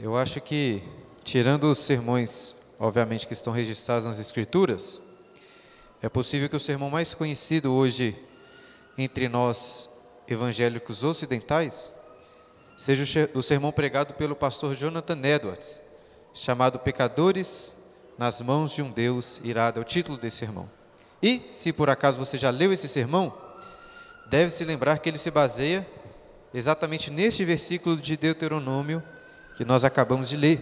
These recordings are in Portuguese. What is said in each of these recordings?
Eu acho que, tirando os sermões, obviamente, que estão registrados nas Escrituras, é possível que o sermão mais conhecido hoje entre nós evangélicos ocidentais seja o sermão pregado pelo pastor Jonathan Edwards, chamado Pecadores nas mãos de um Deus irado, é o título desse sermão. E, se por acaso você já leu esse sermão, deve se lembrar que ele se baseia exatamente neste versículo de Deuteronômio que nós acabamos de ler.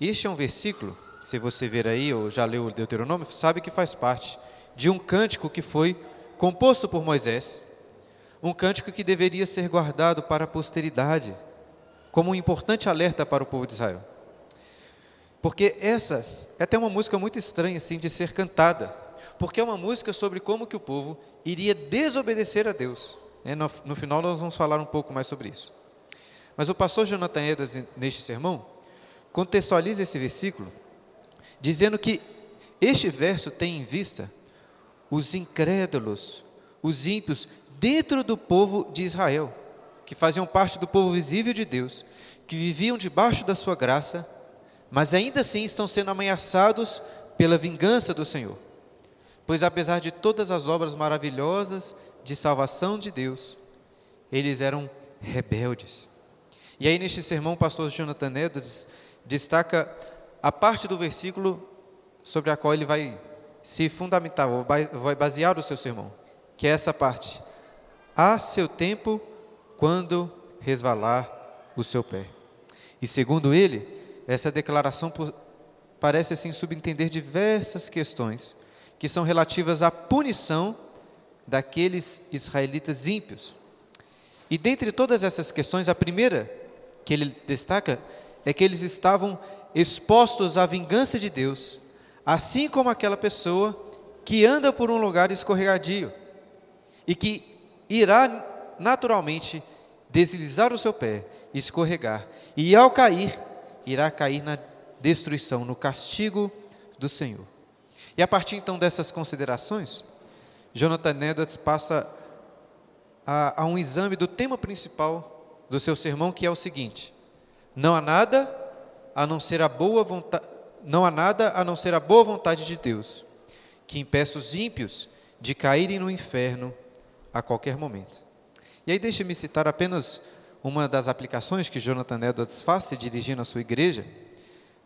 Este é um versículo, se você ver aí, ou já leu o Deuteronômio, sabe que faz parte de um cântico que foi composto por Moisés, um cântico que deveria ser guardado para a posteridade, como um importante alerta para o povo de Israel. Porque essa é até uma música muito estranha assim de ser cantada, porque é uma música sobre como que o povo iria desobedecer a Deus. É, no, no final nós vamos falar um pouco mais sobre isso. Mas o pastor Jonathan Edwards, neste sermão, contextualiza esse versículo, dizendo que este verso tem em vista os incrédulos, os ímpios, dentro do povo de Israel, que faziam parte do povo visível de Deus, que viviam debaixo da sua graça, mas ainda assim estão sendo ameaçados pela vingança do Senhor. Pois apesar de todas as obras maravilhosas de salvação de Deus, eles eram rebeldes. E aí, neste sermão, o pastor Jonathan Edwards destaca a parte do versículo sobre a qual ele vai se fundamentar, vai basear o seu sermão, que é essa parte. Há seu tempo quando resvalar o seu pé. E segundo ele, essa declaração parece assim subentender diversas questões que são relativas à punição daqueles israelitas ímpios. E dentre todas essas questões, a primeira que ele destaca é que eles estavam expostos à vingança de Deus, assim como aquela pessoa que anda por um lugar escorregadio e que irá naturalmente deslizar o seu pé, escorregar, e ao cair, irá cair na destruição, no castigo do Senhor. E a partir então dessas considerações, Jonathan Edwards passa a, a um exame do tema principal do seu sermão, que é o seguinte: não há nada a não ser a boa vontade, não há nada a não ser a boa vontade de Deus, que impeça os ímpios de caírem no inferno a qualquer momento. E aí deixe-me citar apenas uma das aplicações que Jonathan Edwards faz se dirigindo à sua igreja.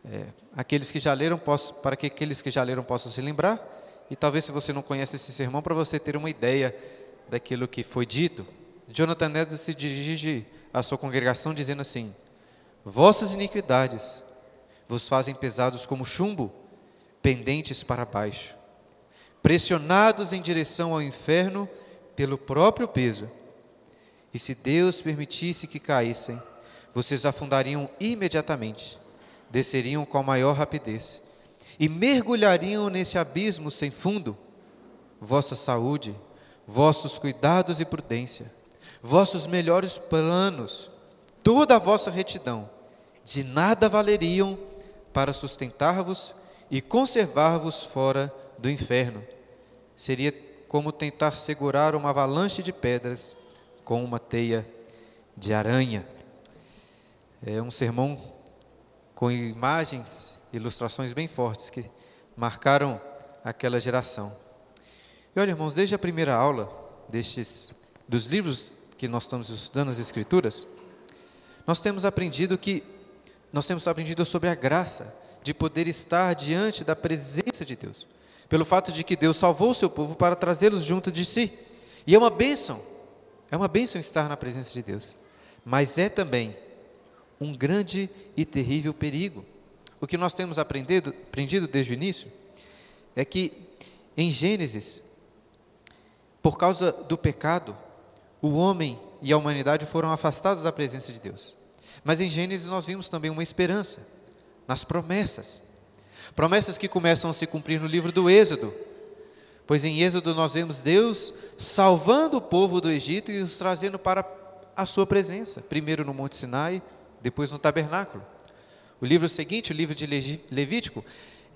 É, aqueles que já leram, posso, para que aqueles que já leram possam se lembrar, e talvez se você não conhece esse sermão, para você ter uma ideia daquilo que foi dito. Jonathan Edwards se dirige à sua congregação dizendo assim: Vossas iniquidades vos fazem pesados como chumbo, pendentes para baixo, pressionados em direção ao inferno pelo próprio peso. E se Deus permitisse que caíssem, vocês afundariam imediatamente, desceriam com a maior rapidez e mergulhariam nesse abismo sem fundo. Vossa saúde, vossos cuidados e prudência vossos melhores planos, toda a vossa retidão, de nada valeriam para sustentar-vos e conservar-vos fora do inferno. Seria como tentar segurar uma avalanche de pedras com uma teia de aranha. É um sermão com imagens, ilustrações bem fortes que marcaram aquela geração. E olha, irmãos, desde a primeira aula destes dos livros que nós estamos estudando as Escrituras, nós temos aprendido que nós temos aprendido sobre a graça de poder estar diante da presença de Deus, pelo fato de que Deus salvou o seu povo para trazê-los junto de si. E é uma bênção, é uma bênção estar na presença de Deus, mas é também um grande e terrível perigo. O que nós temos aprendido, aprendido desde o início é que em Gênesis, por causa do pecado, o homem e a humanidade foram afastados da presença de Deus. Mas em Gênesis nós vimos também uma esperança nas promessas. Promessas que começam a se cumprir no livro do Êxodo. Pois em Êxodo nós vemos Deus salvando o povo do Egito e os trazendo para a sua presença, primeiro no Monte Sinai, depois no tabernáculo. O livro seguinte, o livro de Levítico,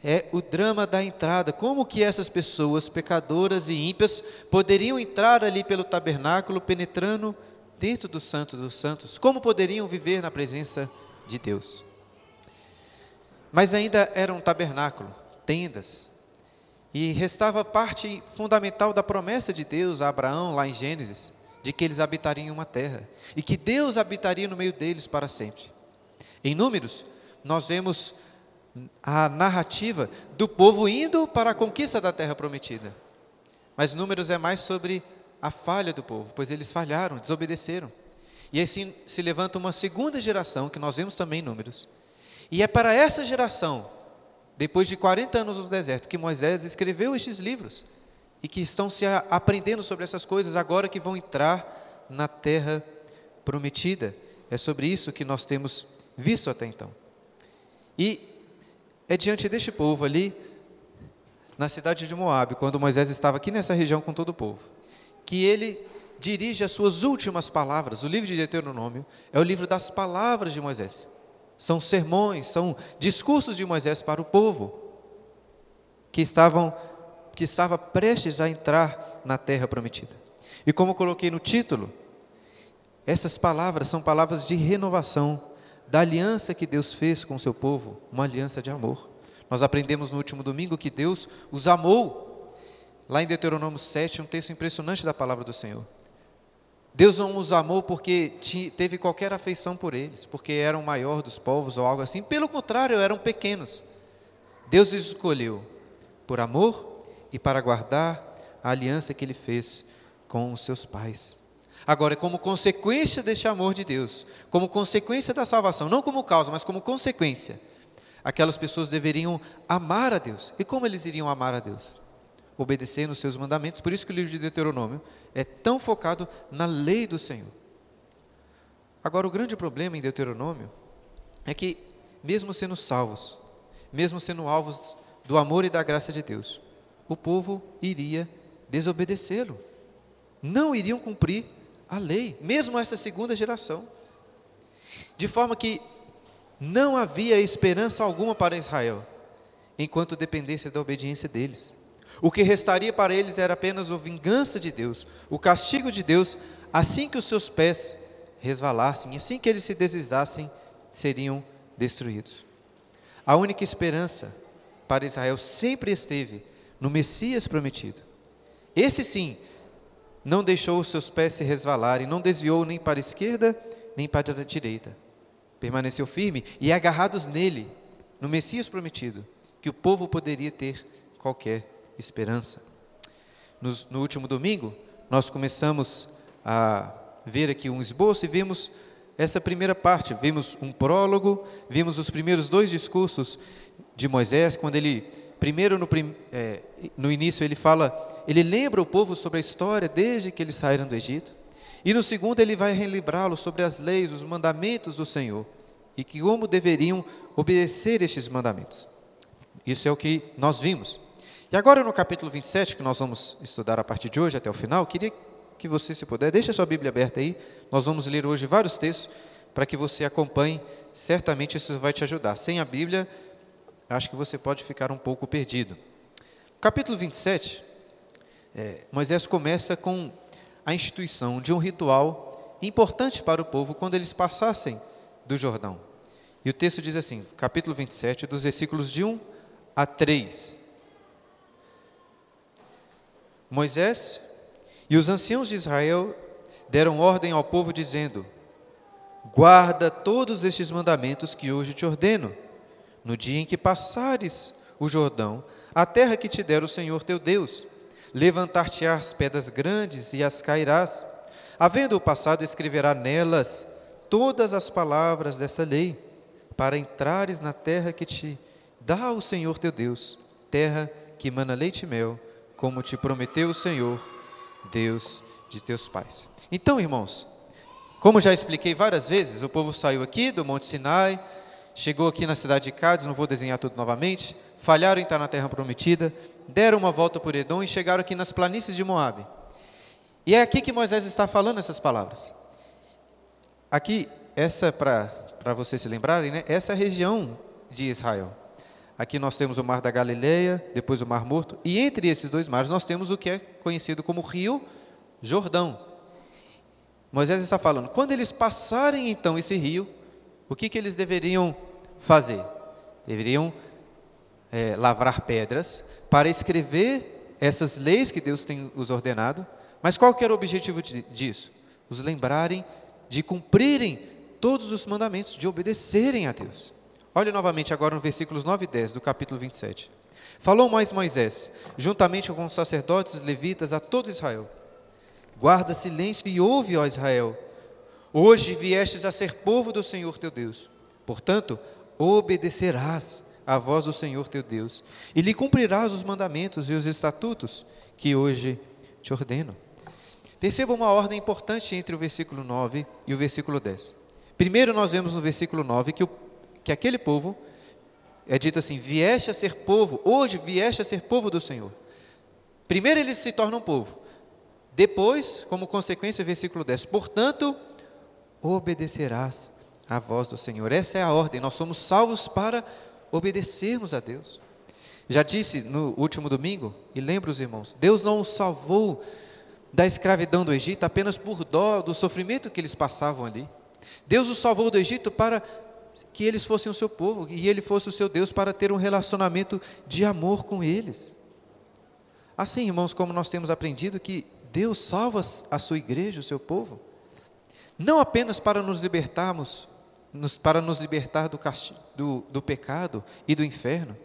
é o drama da entrada. Como que essas pessoas pecadoras e ímpias poderiam entrar ali pelo tabernáculo, penetrando dentro do Santo dos Santos? Como poderiam viver na presença de Deus. Mas ainda era um tabernáculo, tendas, e restava parte fundamental da promessa de Deus a Abraão, lá em Gênesis, de que eles habitariam uma terra e que Deus habitaria no meio deles para sempre. Em Números, nós vemos a narrativa do povo indo para a conquista da terra prometida. Mas Números é mais sobre a falha do povo, pois eles falharam, desobedeceram. E assim se levanta uma segunda geração, que nós vemos também em Números. E é para essa geração, depois de 40 anos no deserto, que Moisés escreveu estes livros. E que estão se aprendendo sobre essas coisas agora que vão entrar na terra prometida. É sobre isso que nós temos visto até então. E é diante deste povo ali, na cidade de Moabe, quando Moisés estava aqui nessa região com todo o povo, que ele dirige as suas últimas palavras. O livro de Deuteronômio é o livro das palavras de Moisés. São sermões, são discursos de Moisés para o povo que estavam que estava prestes a entrar na terra prometida. E como coloquei no título, essas palavras são palavras de renovação da aliança que Deus fez com o seu povo, uma aliança de amor. Nós aprendemos no último domingo que Deus os amou. Lá em Deuteronômio 7, um texto impressionante da palavra do Senhor. Deus não os amou porque teve qualquer afeição por eles, porque eram o maior dos povos ou algo assim. Pelo contrário, eram pequenos. Deus os escolheu por amor e para guardar a aliança que ele fez com os seus pais. Agora, como consequência deste amor de Deus, como consequência da salvação, não como causa, mas como consequência, aquelas pessoas deveriam amar a Deus. E como eles iriam amar a Deus? Obedecendo os seus mandamentos. Por isso que o livro de Deuteronômio é tão focado na lei do Senhor. Agora, o grande problema em Deuteronômio é que, mesmo sendo salvos, mesmo sendo alvos do amor e da graça de Deus, o povo iria desobedecê-lo. Não iriam cumprir a lei, mesmo essa segunda geração. De forma que não havia esperança alguma para Israel, enquanto dependesse da obediência deles. O que restaria para eles era apenas a vingança de Deus, o castigo de Deus, assim que os seus pés resvalassem, assim que eles se deslizassem, seriam destruídos. A única esperança para Israel sempre esteve no Messias prometido. Esse sim, não deixou os seus pés se resvalarem, não desviou nem para a esquerda, nem para a direita. Permaneceu firme e agarrados nele, no Messias prometido, que o povo poderia ter qualquer esperança. No, no último domingo, nós começamos a ver aqui um esboço e vimos essa primeira parte. Vimos um prólogo, vimos os primeiros dois discursos de Moisés, quando ele, primeiro no, é, no início, ele fala, ele lembra o povo sobre a história desde que eles saíram do Egito. E no segundo, ele vai relembrá-lo sobre as leis, os mandamentos do Senhor e que como deveriam obedecer estes mandamentos. Isso é o que nós vimos. E agora no capítulo 27, que nós vamos estudar a partir de hoje até o final, queria que você, se puder, deixe a sua Bíblia aberta aí. Nós vamos ler hoje vários textos para que você acompanhe. Certamente isso vai te ajudar. Sem a Bíblia, acho que você pode ficar um pouco perdido. Capítulo 27, é, Moisés começa com a instituição de um ritual importante para o povo quando eles passassem do Jordão. E o texto diz assim, capítulo 27, dos versículos de 1 a 3. Moisés e os anciãos de Israel deram ordem ao povo, dizendo: Guarda todos estes mandamentos que hoje te ordeno, no dia em que passares o Jordão, a terra que te der o Senhor teu Deus. Levantar-te-ás pedras grandes e as cairás. Havendo o passado, escreverá nelas todas as palavras dessa lei, para entrares na terra que te dá o Senhor teu Deus, terra que mana leite e mel, como te prometeu o Senhor, Deus de teus pais. Então, irmãos, como já expliquei várias vezes, o povo saiu aqui do Monte Sinai, chegou aqui na cidade de Cádiz, não vou desenhar tudo novamente, falharam em estar na terra prometida, deram uma volta por Edom e chegaram aqui nas planícies de Moabe. E é aqui que Moisés está falando essas palavras. Aqui, essa para vocês se lembrarem, né? Essa é a região de Israel. Aqui nós temos o Mar da Galileia, depois o Mar Morto, e entre esses dois mares nós temos o que é conhecido como Rio Jordão. Moisés está falando, quando eles passarem então esse rio, o que, que eles deveriam fazer? Deveriam é, lavrar pedras para escrever essas leis que Deus tem os ordenado. Mas qual que era o objetivo disso? Os lembrarem de cumprirem todos os mandamentos, de obedecerem a Deus. Olhe novamente agora no versículos 9 e 10 do capítulo 27. Falou mais Moisés, juntamente com os sacerdotes levitas, a todo Israel: Guarda silêncio e ouve, ó Israel. Hoje viestes a ser povo do Senhor teu Deus. Portanto, obedecerás à voz do Senhor teu Deus, e lhe cumprirás os mandamentos e os estatutos que hoje te ordeno. Perceba uma ordem importante entre o versículo 9 e o versículo 10. Primeiro, nós vemos no versículo 9 que, o, que aquele povo é dito assim: vieste a ser povo, hoje vieste a ser povo do Senhor. Primeiro eles se tornam povo. Depois, como consequência, versículo 10: portanto, obedecerás à voz do Senhor. Essa é a ordem, nós somos salvos para obedecermos a Deus. Já disse no último domingo, e lembro os irmãos: Deus não os salvou da escravidão do Egito apenas por dó do sofrimento que eles passavam ali. Deus os salvou do Egito para que eles fossem o seu povo e ele fosse o seu Deus para ter um relacionamento de amor com eles. Assim, irmãos, como nós temos aprendido que Deus salva a sua igreja, o seu povo, não apenas para nos libertarmos, para nos libertar do, castigo, do, do pecado e do inferno.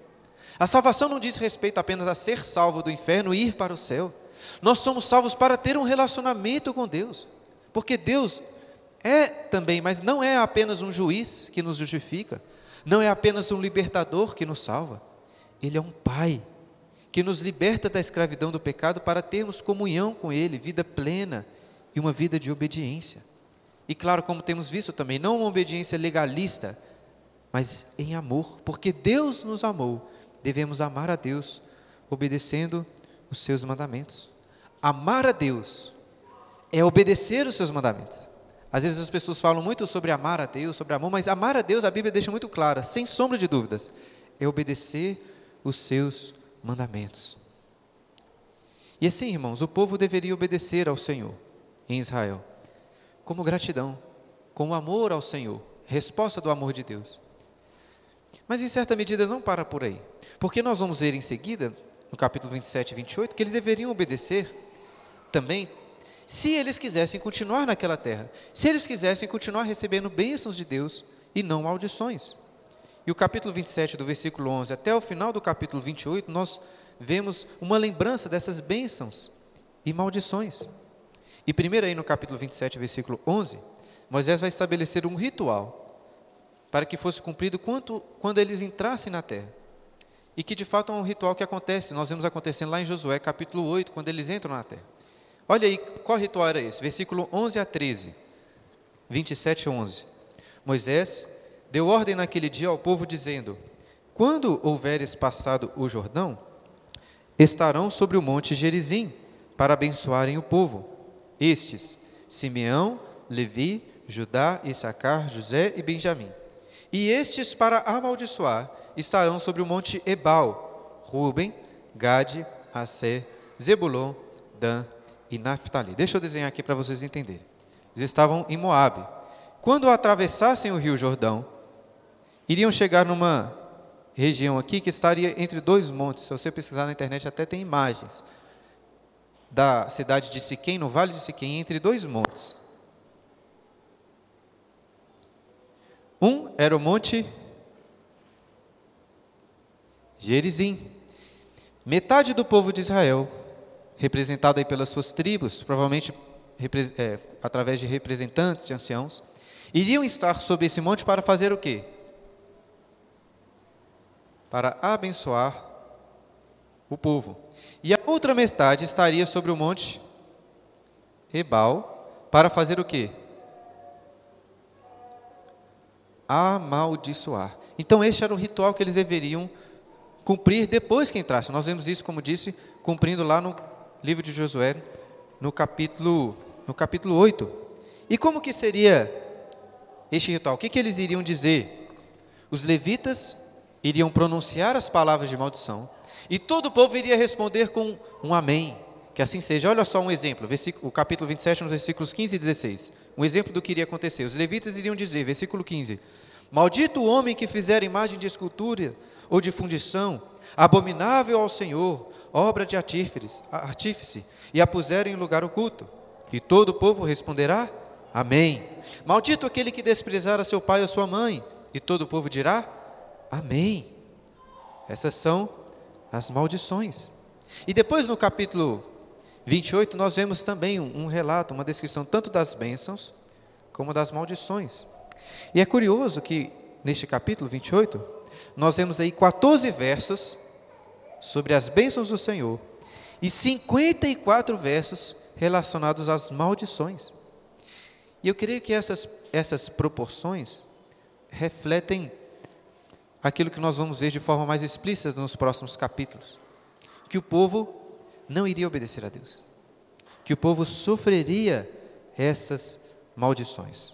A salvação não diz respeito apenas a ser salvo do inferno e ir para o céu. Nós somos salvos para ter um relacionamento com Deus, porque Deus é também, mas não é apenas um juiz que nos justifica, não é apenas um libertador que nos salva. Ele é um pai que nos liberta da escravidão do pecado para termos comunhão com ele, vida plena e uma vida de obediência. E claro, como temos visto também, não uma obediência legalista, mas em amor, porque Deus nos amou, devemos amar a Deus obedecendo os seus mandamentos. Amar a Deus é obedecer os seus mandamentos. Às vezes as pessoas falam muito sobre amar a Deus, sobre amor, mas amar a Deus, a Bíblia deixa muito clara, sem sombra de dúvidas, é obedecer os seus mandamentos. E assim, irmãos, o povo deveria obedecer ao Senhor em Israel, como gratidão, como amor ao Senhor, resposta do amor de Deus. Mas em certa medida não para por aí, porque nós vamos ver em seguida, no capítulo 27 e 28, que eles deveriam obedecer também se eles quisessem continuar naquela terra, se eles quisessem continuar recebendo bênçãos de Deus e não maldições. E o capítulo 27, do versículo 11 até o final do capítulo 28, nós vemos uma lembrança dessas bênçãos e maldições. E primeiro aí no capítulo 27, versículo 11, Moisés vai estabelecer um ritual para que fosse cumprido quanto, quando eles entrassem na terra. E que de fato é um ritual que acontece, nós vemos acontecendo lá em Josué capítulo 8, quando eles entram na terra. Olha aí, qual ritual era esse? Versículo 11 a 13, 27 e 11. Moisés deu ordem naquele dia ao povo, dizendo: Quando houveres passado o Jordão, estarão sobre o monte Gerizim, para abençoarem o povo. Estes, Simeão, Levi, Judá, Issacar, José e Benjamim. E estes, para amaldiçoar, estarão sobre o monte Ebal, Ruben, Gade, Assé, Zebulon, Dan e Naphtali. Deixa eu desenhar aqui para vocês entenderem. Eles estavam em Moabe. Quando atravessassem o rio Jordão, iriam chegar numa região aqui que estaria entre dois montes. Se você pesquisar na internet, até tem imagens da cidade de Siquém, no vale de Siquém, entre dois montes. Um era o monte Gerizim. Metade do povo de Israel representado aí pelas suas tribos, provavelmente é, através de representantes, de anciãos, iriam estar sobre esse monte para fazer o quê? Para abençoar o povo. E a outra metade estaria sobre o monte Ebal para fazer o quê? Amaldiçoar. Então, este era o ritual que eles deveriam cumprir depois que entrassem. Nós vemos isso, como disse, cumprindo lá no livro de Josué, no capítulo, no capítulo 8. E como que seria este ritual? O que, que eles iriam dizer? Os levitas iriam pronunciar as palavras de maldição, e todo o povo iria responder com um amém. Que assim seja. Olha só um exemplo, o capítulo 27, nos versículos 15 e 16. Um exemplo do que iria acontecer. Os levitas iriam dizer, versículo 15: Maldito o homem que fizer imagem de escultura ou de fundição, abominável ao Senhor, obra de artífice, e a puserem em lugar oculto. E todo o povo responderá: Amém. Maldito aquele que desprezar a seu pai ou sua mãe, e todo o povo dirá: Amém. Essas são as maldições. E depois no capítulo 28, nós vemos também um, um relato, uma descrição tanto das bênçãos como das maldições. E é curioso que neste capítulo 28, nós vemos aí 14 versos sobre as bênçãos do Senhor e 54 versos relacionados às maldições. E eu creio que essas, essas proporções refletem aquilo que nós vamos ver de forma mais explícita nos próximos capítulos: que o povo não iria obedecer a Deus, que o povo sofreria essas maldições.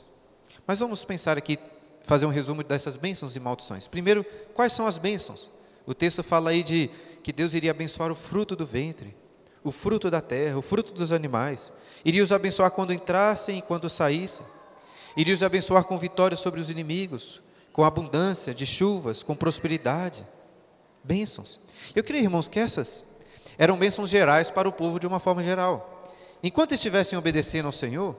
Mas vamos pensar aqui, fazer um resumo dessas bênçãos e maldições. Primeiro, quais são as bênçãos? O texto fala aí de que Deus iria abençoar o fruto do ventre, o fruto da terra, o fruto dos animais. Iria os abençoar quando entrassem e quando saíssem. Iria os abençoar com vitória sobre os inimigos, com abundância de chuvas, com prosperidade. Bênçãos. Eu creio, irmãos, que essas eram bênçãos gerais para o povo de uma forma geral. Enquanto estivessem obedecendo ao Senhor,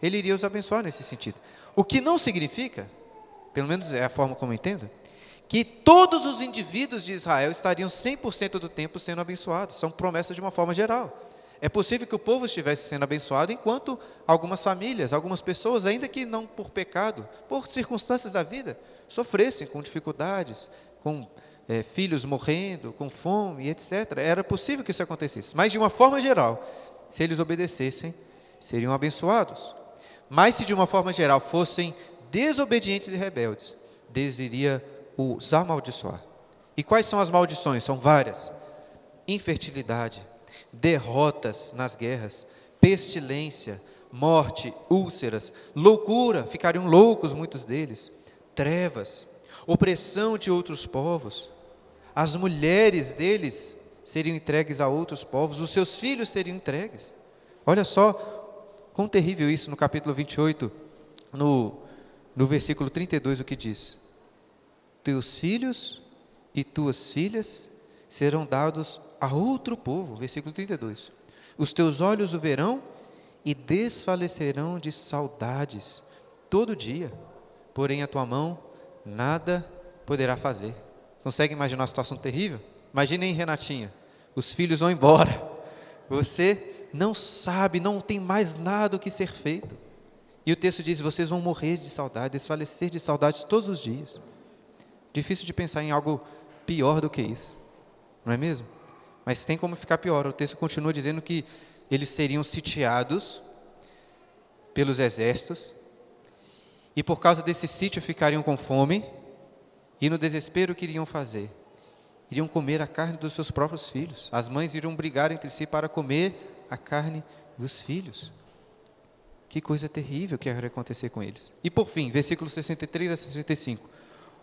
Ele iria os abençoar nesse sentido. O que não significa, pelo menos é a forma como eu entendo, que todos os indivíduos de Israel estariam 100% do tempo sendo abençoados. São promessas de uma forma geral. É possível que o povo estivesse sendo abençoado enquanto algumas famílias, algumas pessoas, ainda que não por pecado, por circunstâncias da vida, sofressem com dificuldades, com é, filhos morrendo, com fome, etc. Era possível que isso acontecesse. Mas, de uma forma geral, se eles obedecessem, seriam abençoados. Mas se de uma forma geral fossem desobedientes e rebeldes, Deus iria os amaldiçoar. E quais são as maldições? São várias: infertilidade, derrotas nas guerras, pestilência, morte, úlceras, loucura, ficariam loucos muitos deles, trevas, opressão de outros povos, as mulheres deles seriam entregues a outros povos, os seus filhos seriam entregues. Olha só Quão terrível isso no capítulo 28, no, no versículo 32, o que diz: Teus filhos e tuas filhas serão dados a outro povo. Versículo 32. Os teus olhos o verão e desfalecerão de saudades todo dia, porém a tua mão nada poderá fazer. Consegue imaginar uma situação terrível? Imaginem, Renatinha, os filhos vão embora, você não sabe, não tem mais nada o que ser feito. E o texto diz: vocês vão morrer de saudade, desfalecer de saudades todos os dias. Difícil de pensar em algo pior do que isso, não é mesmo? Mas tem como ficar pior. O texto continua dizendo que eles seriam sitiados pelos exércitos, e por causa desse sítio ficariam com fome, e no desespero que iriam fazer? Iriam comer a carne dos seus próprios filhos. As mães iriam brigar entre si para comer a carne dos filhos. Que coisa terrível que ia acontecer com eles. E por fim, versículos 63 a 65.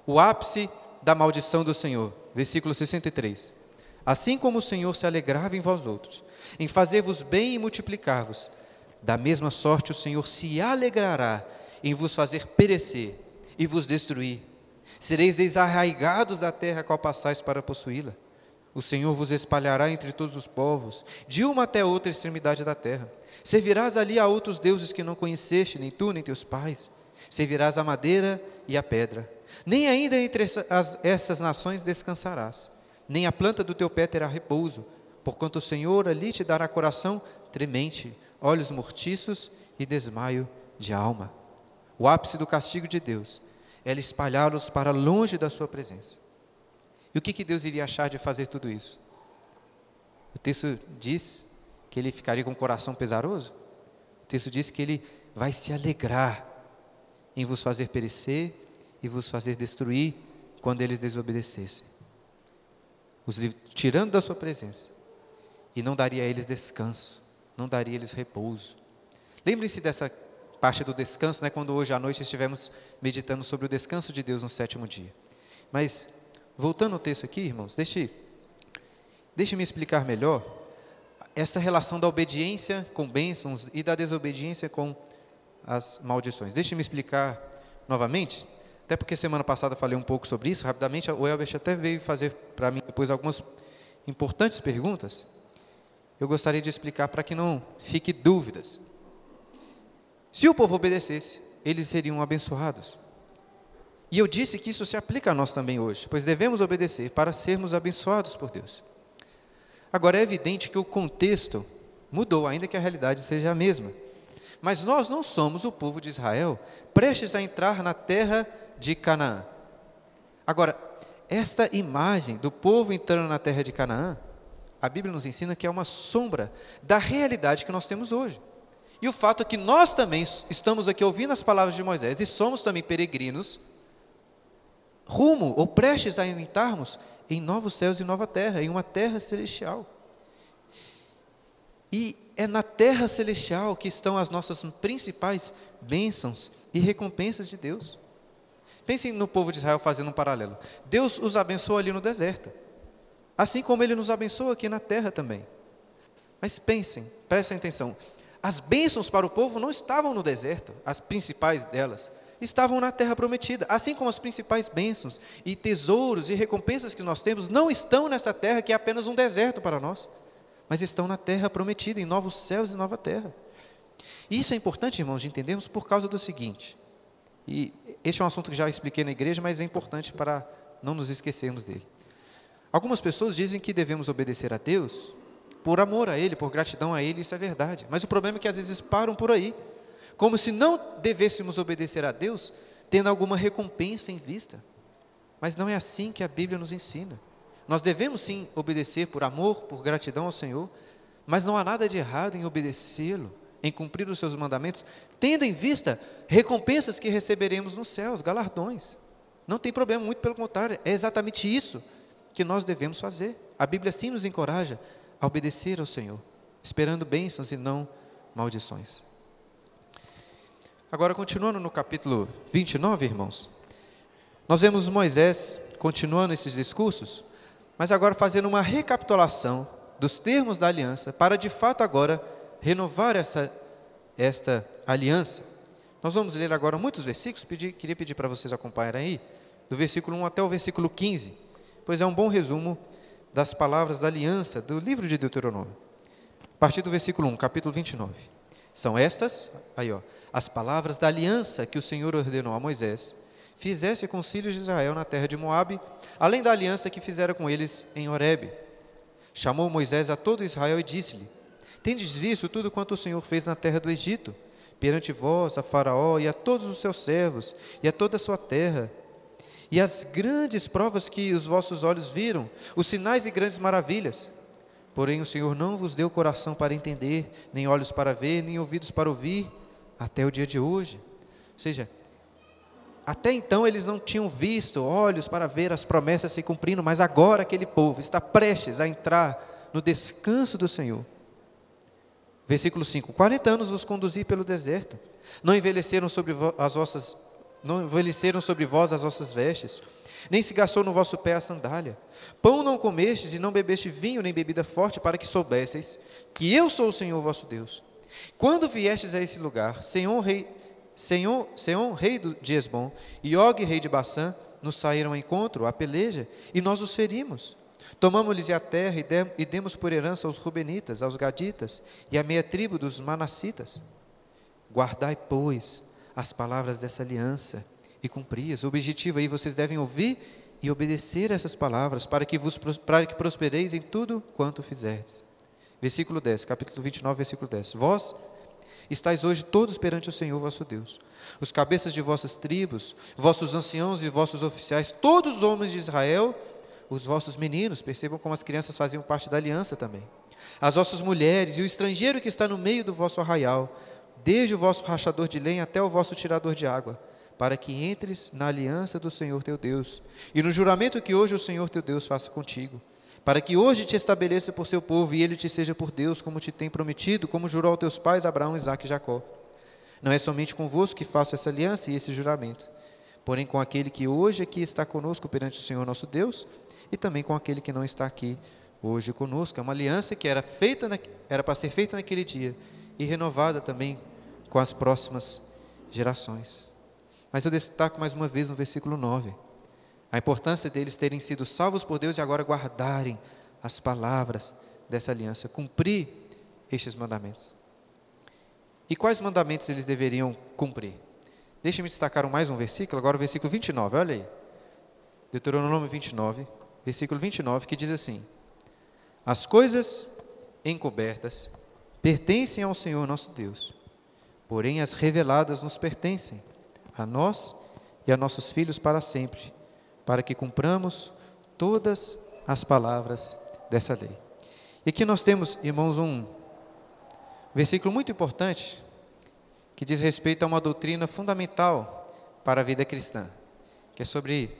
O ápice da maldição do Senhor. Versículo 63. Assim como o Senhor se alegrava em vós outros, em fazer-vos bem e multiplicar-vos, da mesma sorte o Senhor se alegrará em vos fazer perecer e vos destruir. Sereis desarraigados da terra qual passais para possuí-la. O Senhor vos espalhará entre todos os povos, de uma até outra extremidade da terra. Servirás ali a outros deuses que não conheceste, nem tu, nem teus pais. Servirás a madeira e a pedra. Nem ainda entre essas, essas nações descansarás, nem a planta do teu pé terá repouso, porquanto o Senhor ali te dará coração tremente, olhos mortiços e desmaio de alma. O ápice do castigo de Deus é espalhá-los para longe da sua presença. E o que, que Deus iria achar de fazer tudo isso? O texto diz que ele ficaria com o coração pesaroso. O texto diz que ele vai se alegrar em vos fazer perecer e vos fazer destruir quando eles desobedecessem. Os tirando da sua presença. E não daria a eles descanso, não daria a eles repouso. Lembrem-se dessa parte do descanso, né, quando hoje à noite estivemos meditando sobre o descanso de Deus no sétimo dia. Mas Voltando ao texto aqui, irmãos, deixe, deixe me explicar melhor essa relação da obediência com bênçãos e da desobediência com as maldições. Deixe-me explicar novamente até porque semana passada falei um pouco sobre isso, rapidamente, o Elbert até veio fazer para mim depois algumas importantes perguntas. Eu gostaria de explicar para que não fique dúvidas. Se o povo obedecesse, eles seriam abençoados. E eu disse que isso se aplica a nós também hoje, pois devemos obedecer para sermos abençoados por Deus. Agora é evidente que o contexto mudou, ainda que a realidade seja a mesma. Mas nós não somos o povo de Israel prestes a entrar na terra de Canaã. Agora, esta imagem do povo entrando na terra de Canaã, a Bíblia nos ensina que é uma sombra da realidade que nós temos hoje. E o fato é que nós também estamos aqui ouvindo as palavras de Moisés e somos também peregrinos, rumo ou prestes a entrarmos em novos céus e nova terra, em uma terra celestial. E é na terra celestial que estão as nossas principais bênçãos e recompensas de Deus. Pensem no povo de Israel fazendo um paralelo. Deus os abençoou ali no deserto, assim como Ele nos abençoa aqui na terra também. Mas pensem, prestem atenção, as bênçãos para o povo não estavam no deserto, as principais delas, estavam na terra prometida, assim como as principais bênçãos e tesouros e recompensas que nós temos não estão nessa terra que é apenas um deserto para nós, mas estão na terra prometida, em novos céus e nova terra. Isso é importante, irmãos, de entendermos por causa do seguinte, e este é um assunto que já expliquei na igreja, mas é importante para não nos esquecermos dele. Algumas pessoas dizem que devemos obedecer a Deus por amor a Ele, por gratidão a Ele, isso é verdade. Mas o problema é que às vezes param por aí, como se não devêssemos obedecer a Deus tendo alguma recompensa em vista. Mas não é assim que a Bíblia nos ensina. Nós devemos sim obedecer por amor, por gratidão ao Senhor, mas não há nada de errado em obedecê-lo em cumprir os seus mandamentos, tendo em vista recompensas que receberemos nos céus, galardões. Não tem problema, muito pelo contrário, é exatamente isso que nós devemos fazer. A Bíblia sim nos encoraja a obedecer ao Senhor, esperando bênçãos e não maldições. Agora, continuando no capítulo 29, irmãos, nós vemos Moisés continuando esses discursos, mas agora fazendo uma recapitulação dos termos da aliança, para de fato agora renovar essa, esta aliança. Nós vamos ler agora muitos versículos, pedi, queria pedir para vocês acompanharem aí, do versículo 1 até o versículo 15, pois é um bom resumo das palavras da aliança do livro de Deuteronômio. A partir do versículo 1, capítulo 29. São estas, aí ó, as palavras da aliança que o Senhor ordenou a Moisés, fizesse com os filhos de Israel na terra de Moabe, além da aliança que fizera com eles em Horebe. Chamou Moisés a todo Israel e disse-lhe: Tendes visto tudo quanto o Senhor fez na terra do Egito, perante vós, a Faraó e a todos os seus servos, e a toda a sua terra, e as grandes provas que os vossos olhos viram, os sinais e grandes maravilhas. Porém, o Senhor não vos deu coração para entender, nem olhos para ver, nem ouvidos para ouvir, até o dia de hoje. Ou seja, até então eles não tinham visto olhos para ver as promessas se cumprindo, mas agora aquele povo está prestes a entrar no descanso do Senhor. Versículo 5: 40 anos vos conduzi pelo deserto, não envelheceram sobre as vossas não envelheceram sobre vós as vossas vestes, nem se gastou no vosso pé a sandália. Pão não comestes e não bebeste vinho nem bebida forte, para que soubesseis que eu sou o Senhor vosso Deus. Quando viestes a esse lugar, Senhor rei, Senhor, Senhor rei de Esbom e Og rei de Baçã, nos saíram ao encontro, a peleja, e nós os ferimos. Tomamos-lhes a terra e demos por herança aos Rubenitas, aos Gaditas e à meia tribo dos Manassitas. Guardai, pois, as palavras dessa aliança e cumpri-as. O objetivo aí, vocês devem ouvir e obedecer essas palavras, para que, vos, para que prospereis em tudo quanto fizerdes. Versículo 10, capítulo 29, versículo 10. Vós estáis hoje todos perante o Senhor vosso Deus, os cabeças de vossas tribos, vossos anciãos e vossos oficiais, todos os homens de Israel os vossos meninos, percebam como as crianças faziam parte da aliança também. As vossas mulheres e o estrangeiro que está no meio do vosso arraial, desde o vosso rachador de lenha até o vosso tirador de água, para que entres na aliança do Senhor teu Deus e no juramento que hoje o Senhor teu Deus faça contigo, para que hoje te estabeleça por seu povo e ele te seja por Deus, como te tem prometido, como jurou aos teus pais Abraão, Isaque e Jacó. Não é somente convosco que faço essa aliança e esse juramento, porém com aquele que hoje aqui está conosco perante o Senhor nosso Deus, e também com aquele que não está aqui hoje conosco. É uma aliança que era feita na, era para ser feita naquele dia e renovada também com as próximas gerações. Mas eu destaco mais uma vez no versículo 9 a importância deles terem sido salvos por Deus e agora guardarem as palavras dessa aliança, cumprir estes mandamentos. E quais mandamentos eles deveriam cumprir? Deixe-me destacar mais um versículo, agora o versículo 29, olha aí. Deuteronômio 29, versículo 29, que diz assim: As coisas encobertas pertencem ao Senhor nosso Deus, porém as reveladas nos pertencem, a nós e a nossos filhos para sempre, para que cumpramos todas as palavras dessa lei. E aqui nós temos, irmãos, um versículo muito importante que diz respeito a uma doutrina fundamental para a vida cristã, que é sobre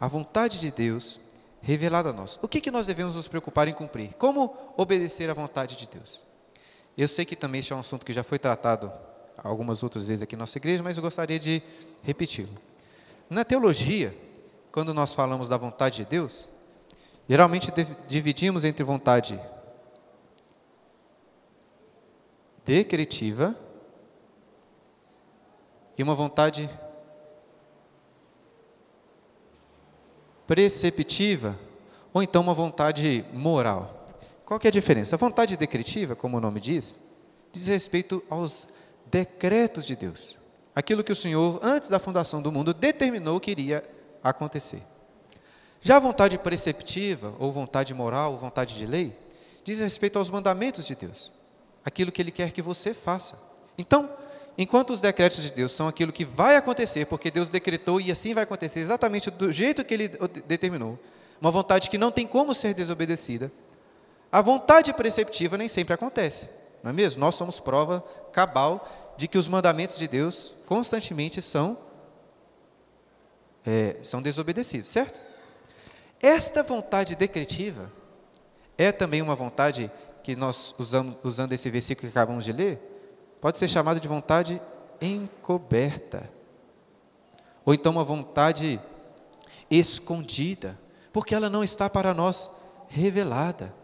a vontade de Deus revelada a nós. O que, que nós devemos nos preocupar em cumprir? Como obedecer à vontade de Deus? Eu sei que também este é um assunto que já foi tratado algumas outras vezes aqui na nossa igreja, mas eu gostaria de repeti-lo. Na teologia, quando nós falamos da vontade de Deus, geralmente dividimos entre vontade decretiva e uma vontade preceptiva ou então uma vontade moral. Qual é a diferença? A vontade decretiva, como o nome diz, diz respeito aos decretos de Deus. Aquilo que o Senhor, antes da fundação do mundo, determinou que iria acontecer. Já a vontade preceptiva, ou vontade moral, ou vontade de lei, diz respeito aos mandamentos de Deus, aquilo que Ele quer que você faça. Então, enquanto os decretos de Deus são aquilo que vai acontecer, porque Deus decretou e assim vai acontecer, exatamente do jeito que Ele determinou, uma vontade que não tem como ser desobedecida, a vontade preceptiva nem sempre acontece, não é mesmo? Nós somos prova cabal de que os mandamentos de Deus constantemente são é, são desobedecidos, certo? Esta vontade decretiva é também uma vontade que nós usamos, usando esse versículo que acabamos de ler, pode ser chamada de vontade encoberta, ou então uma vontade escondida, porque ela não está para nós revelada.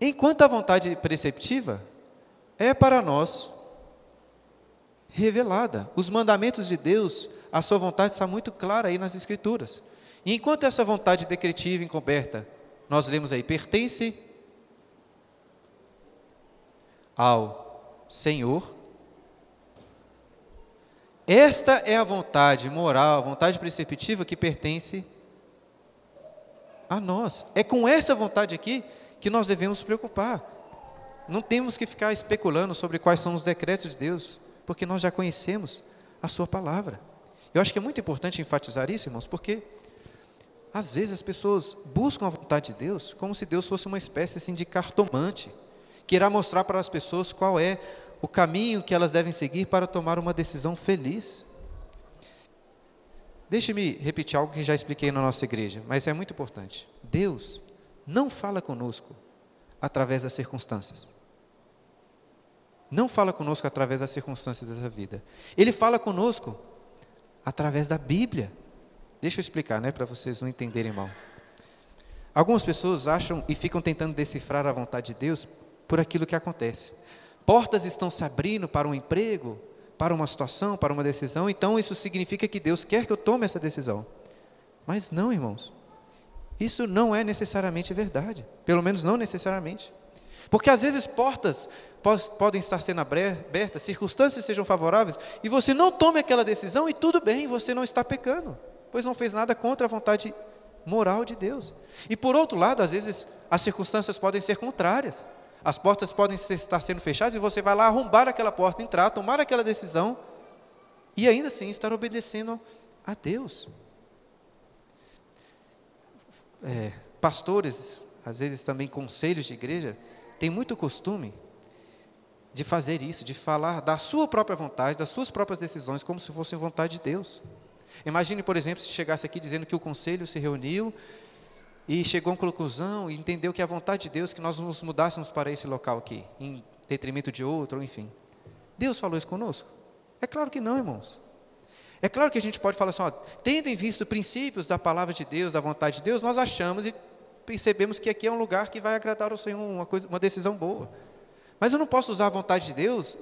Enquanto a vontade preceptiva é para nós revelada. Os mandamentos de Deus a sua vontade está muito clara aí nas Escrituras. E enquanto essa vontade decretiva encoberta, nós lemos aí, pertence ao Senhor. Esta é a vontade moral, a vontade preceptiva que pertence a nós. É com essa vontade aqui que nós devemos nos preocupar. Não temos que ficar especulando sobre quais são os decretos de Deus, porque nós já conhecemos a Sua palavra. Eu acho que é muito importante enfatizar isso, irmãos, porque às vezes as pessoas buscam a vontade de Deus como se Deus fosse uma espécie assim, de cartomante, que irá mostrar para as pessoas qual é o caminho que elas devem seguir para tomar uma decisão feliz. Deixe-me repetir algo que já expliquei na nossa igreja, mas é muito importante. Deus não fala conosco através das circunstâncias. Não fala conosco através das circunstâncias dessa vida. Ele fala conosco através da Bíblia. Deixa eu explicar, né, para vocês não entenderem mal. Algumas pessoas acham e ficam tentando decifrar a vontade de Deus por aquilo que acontece. Portas estão se abrindo para um emprego, para uma situação, para uma decisão, então isso significa que Deus quer que eu tome essa decisão. Mas não, irmãos. Isso não é necessariamente verdade. Pelo menos não necessariamente. Porque às vezes portas podem estar sendo abertas, circunstâncias sejam favoráveis, e você não tome aquela decisão e tudo bem, você não está pecando, pois não fez nada contra a vontade moral de Deus. E por outro lado, às vezes as circunstâncias podem ser contrárias. As portas podem estar sendo fechadas e você vai lá arrombar aquela porta, entrar, tomar aquela decisão e ainda assim estar obedecendo a Deus. É, pastores, às vezes também conselhos de igreja, tem muito costume de fazer isso, de falar da sua própria vontade, das suas próprias decisões, como se fossem vontade de Deus. Imagine, por exemplo, se chegasse aqui dizendo que o conselho se reuniu e chegou uma conclusão e entendeu que é a vontade de Deus que nós nos mudássemos para esse local aqui, em detrimento de outro, enfim. Deus falou isso conosco? É claro que não, irmãos. É claro que a gente pode falar assim, ó, tendo em vista princípios da palavra de Deus, da vontade de Deus, nós achamos e percebemos que aqui é um lugar que vai agradar ao Senhor, uma, coisa, uma decisão boa. Mas eu não posso usar a vontade de Deus,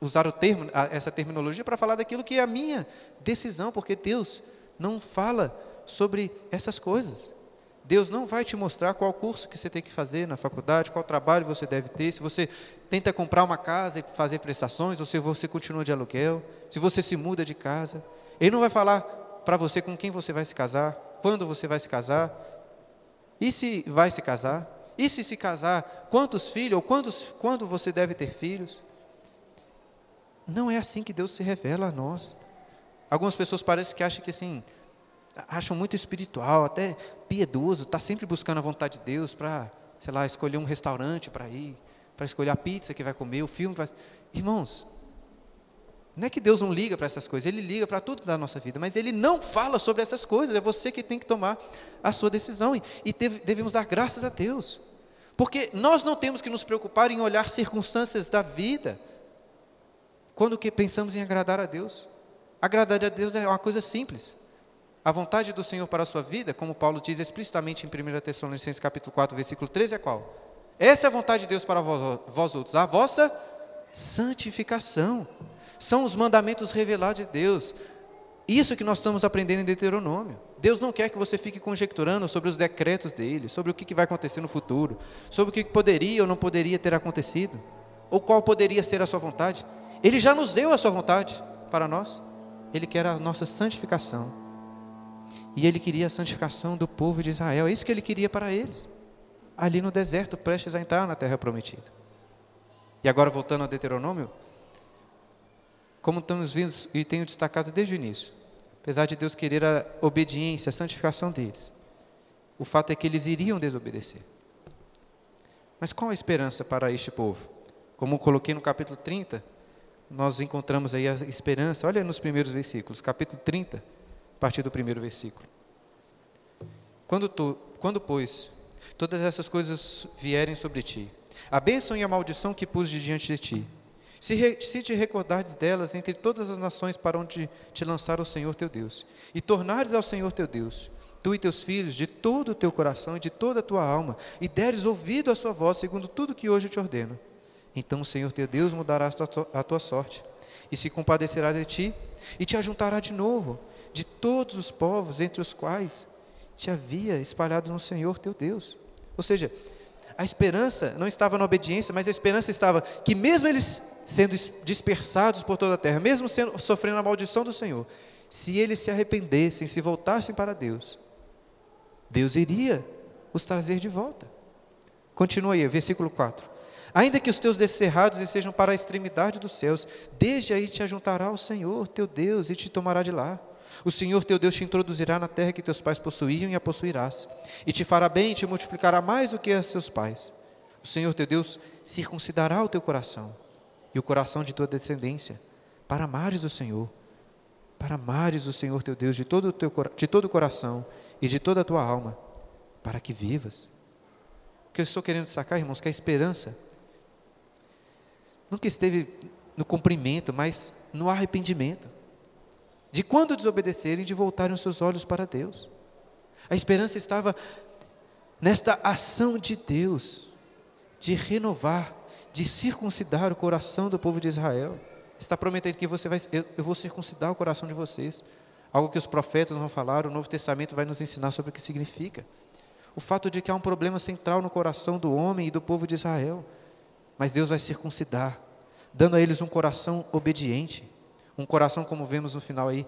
usar o termo, essa terminologia para falar daquilo que é a minha decisão, porque Deus não fala sobre essas coisas. Deus não vai te mostrar qual curso que você tem que fazer na faculdade, qual trabalho você deve ter, se você tenta comprar uma casa e fazer prestações, ou se você continua de aluguel, se você se muda de casa. Ele não vai falar para você com quem você vai se casar, quando você vai se casar, e se vai se casar, e se se casar, quantos filhos, ou quantos, quando você deve ter filhos. Não é assim que Deus se revela a nós. Algumas pessoas parecem que acham que assim, acham muito espiritual, até piedoso, está sempre buscando a vontade de Deus para, sei lá, escolher um restaurante para ir, para escolher a pizza que vai comer, o filme. Vai... Irmãos, não é que Deus não liga para essas coisas, Ele liga para tudo da nossa vida, mas Ele não fala sobre essas coisas, é você que tem que tomar a sua decisão, e, e devemos dar graças a Deus, porque nós não temos que nos preocupar em olhar circunstâncias da vida, quando que pensamos em agradar a Deus. Agradar a Deus é uma coisa simples, a vontade do Senhor para a sua vida, como Paulo diz explicitamente em 1 Tessalonicenses capítulo 4, versículo 13, é qual? Essa é a vontade de Deus para vós, vós outros, a vossa santificação. São os mandamentos revelados de Deus. Isso que nós estamos aprendendo em Deuteronômio. Deus não quer que você fique conjecturando sobre os decretos dele, sobre o que vai acontecer no futuro, sobre o que poderia ou não poderia ter acontecido, ou qual poderia ser a sua vontade. Ele já nos deu a sua vontade para nós. Ele quer a nossa santificação. E ele queria a santificação do povo de Israel. É isso que ele queria para eles. Ali no deserto, prestes a entrar na terra prometida. E agora voltando ao Deuteronômio, como estamos vendo e tenho destacado desde o início, apesar de Deus querer a obediência, a santificação deles, o fato é que eles iriam desobedecer. Mas qual a esperança para este povo? Como coloquei no capítulo 30, nós encontramos aí a esperança, olha nos primeiros versículos, capítulo 30, a partir do primeiro versículo. Quando, tu, quando, pois, todas essas coisas vierem sobre ti, a bênção e a maldição que pus diante de ti, se, re, se te recordares delas entre todas as nações para onde te lançar o Senhor teu Deus, e tornares ao Senhor teu Deus, tu e teus filhos, de todo o teu coração e de toda a tua alma, e deres ouvido à sua voz, segundo tudo que hoje te ordeno, então o Senhor teu Deus mudará a tua, a tua sorte, e se compadecerá de ti, e te ajuntará de novo, de todos os povos entre os quais te havia espalhado no Senhor teu Deus. Ou seja, a esperança não estava na obediência, mas a esperança estava que mesmo eles sendo dispersados por toda a terra, mesmo sendo, sofrendo a maldição do Senhor, se eles se arrependessem, se voltassem para Deus, Deus iria os trazer de volta. Continua aí, versículo 4. Ainda que os teus descerrados estejam para a extremidade dos céus, desde aí te ajuntará o Senhor, teu Deus, e te tomará de lá. O Senhor teu Deus te introduzirá na terra que teus pais possuíam e a possuirás, e te fará bem e te multiplicará mais do que a seus pais. O Senhor teu Deus circuncidará o teu coração e o coração de tua descendência, para amares o Senhor, para amares o Senhor teu Deus de todo o, teu, de todo o coração e de toda a tua alma, para que vivas. O que eu estou querendo sacar, irmãos, que a esperança nunca esteve no cumprimento, mas no arrependimento de quando desobedecerem, de voltarem os seus olhos para Deus. A esperança estava nesta ação de Deus, de renovar, de circuncidar o coração do povo de Israel. Está prometendo que você vai, eu, eu vou circuncidar o coração de vocês. Algo que os profetas vão falar, o Novo Testamento vai nos ensinar sobre o que significa. O fato de que há um problema central no coração do homem e do povo de Israel. Mas Deus vai circuncidar, dando a eles um coração obediente, um coração, como vemos no final aí,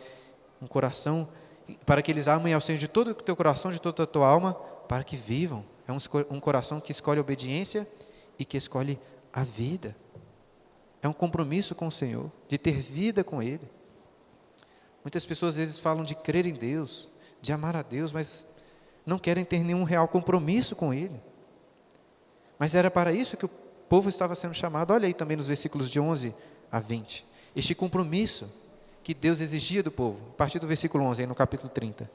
um coração para que eles amem ao Senhor de todo o teu coração, de toda a tua alma, para que vivam. É um, um coração que escolhe a obediência e que escolhe a vida. É um compromisso com o Senhor, de ter vida com Ele. Muitas pessoas às vezes falam de crer em Deus, de amar a Deus, mas não querem ter nenhum real compromisso com Ele. Mas era para isso que o povo estava sendo chamado. Olha aí também nos versículos de 11 a 20 este compromisso que Deus exigia do povo, a partir do versículo 11, aí no capítulo 30.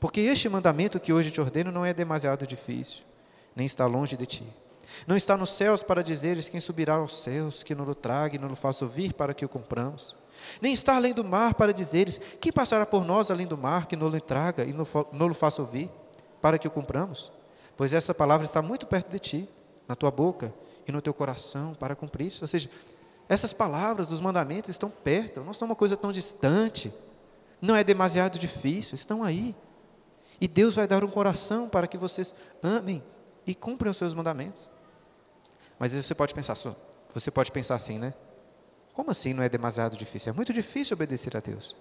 Porque este mandamento que hoje te ordeno não é demasiado difícil, nem está longe de ti. Não está nos céus para dizeres quem subirá aos céus, que não o traga e não o faça ouvir para que o compramos. Nem está além do mar para dizeres quem passará por nós além do mar, que não o traga e não o faça ouvir para que o compramos. Pois essa palavra está muito perto de ti, na tua boca e no teu coração para cumprir. Ou seja, Essas palavras dos mandamentos estão perto, não são uma coisa tão distante, não é demasiado difícil, estão aí. E Deus vai dar um coração para que vocês amem e cumprem os seus mandamentos. Mas você pode pensar, você pode pensar assim, né? Como assim não é demasiado difícil? É muito difícil obedecer a Deus.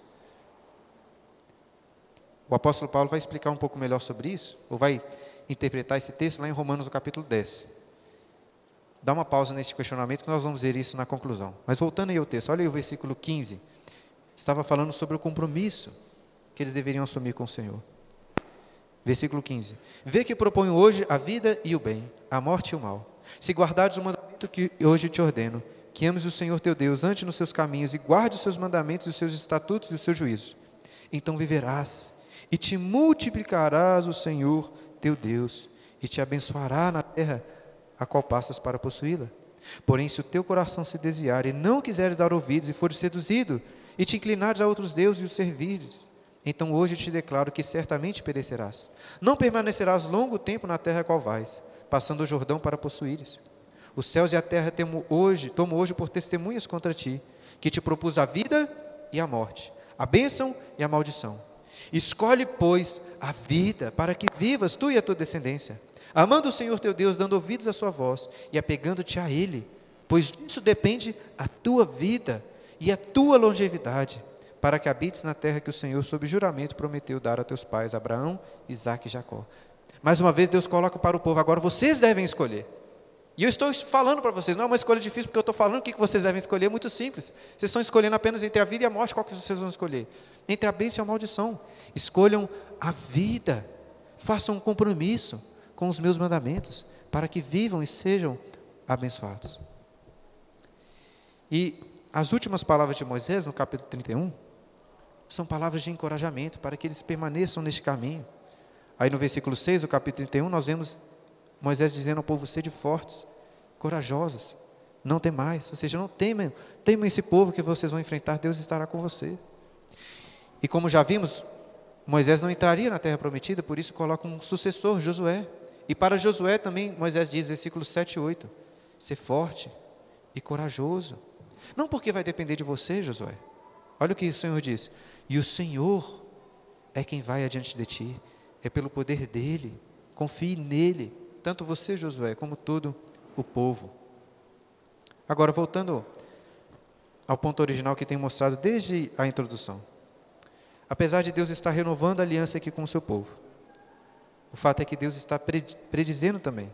O apóstolo Paulo vai explicar um pouco melhor sobre isso, ou vai interpretar esse texto lá em Romanos, no capítulo 10. Dá uma pausa nesse questionamento que nós vamos ver isso na conclusão. Mas voltando aí ao texto, olha aí o versículo 15. Estava falando sobre o compromisso que eles deveriam assumir com o Senhor. Versículo 15. Vê que proponho hoje a vida e o bem, a morte e o mal. Se guardares o mandamento que hoje te ordeno, que ames o Senhor teu Deus, ante nos seus caminhos e guarde os seus mandamentos, os seus estatutos e os seus juízos, então viverás e te multiplicarás o Senhor teu Deus e te abençoará na terra a qual passas para possuí-la. Porém, se o teu coração se desviar e não quiseres dar ouvidos e fores seduzido e te inclinares a outros deuses e os servires, então hoje te declaro que certamente perecerás. Não permanecerás longo tempo na terra a qual vais, passando o Jordão para possuíres. Os céus e a terra temo hoje, tomo hoje por testemunhas contra ti, que te propus a vida e a morte, a bênção e a maldição. Escolhe, pois, a vida, para que vivas tu e a tua descendência, amando o Senhor teu Deus, dando ouvidos à sua voz e apegando-te a Ele, pois disso depende a tua vida e a tua longevidade, para que habites na terra que o Senhor, sob juramento, prometeu dar a teus pais, Abraão, Isaque e Jacó. Mais uma vez, Deus coloca para o povo: agora vocês devem escolher. E eu estou falando para vocês, não é uma escolha difícil, porque eu estou falando o que vocês devem escolher, é muito simples. Vocês estão escolhendo apenas entre a vida e a morte, qual que vocês vão escolher? Entre a bênção e a maldição. Escolham a vida. Façam um compromisso com os meus mandamentos, para que vivam e sejam abençoados. E as últimas palavras de Moisés, no capítulo 31, são palavras de encorajamento para que eles permaneçam neste caminho. Aí no versículo 6 do capítulo 31, nós vemos Moisés dizendo ao povo: sede fortes, corajosos, não temais. Ou seja, não temam, temam esse povo que vocês vão enfrentar, Deus estará com você. E como já vimos, Moisés não entraria na terra prometida, por isso coloca um sucessor, Josué. E para Josué também, Moisés diz, versículos 7 e 8: ser forte e corajoso. Não porque vai depender de você, Josué. Olha o que o Senhor diz: e o Senhor é quem vai adiante de ti, é pelo poder dele, confie nele tanto você, Josué, como todo o povo. Agora, voltando ao ponto original que tem mostrado desde a introdução. Apesar de Deus estar renovando a aliança aqui com o seu povo, o fato é que Deus está predizendo também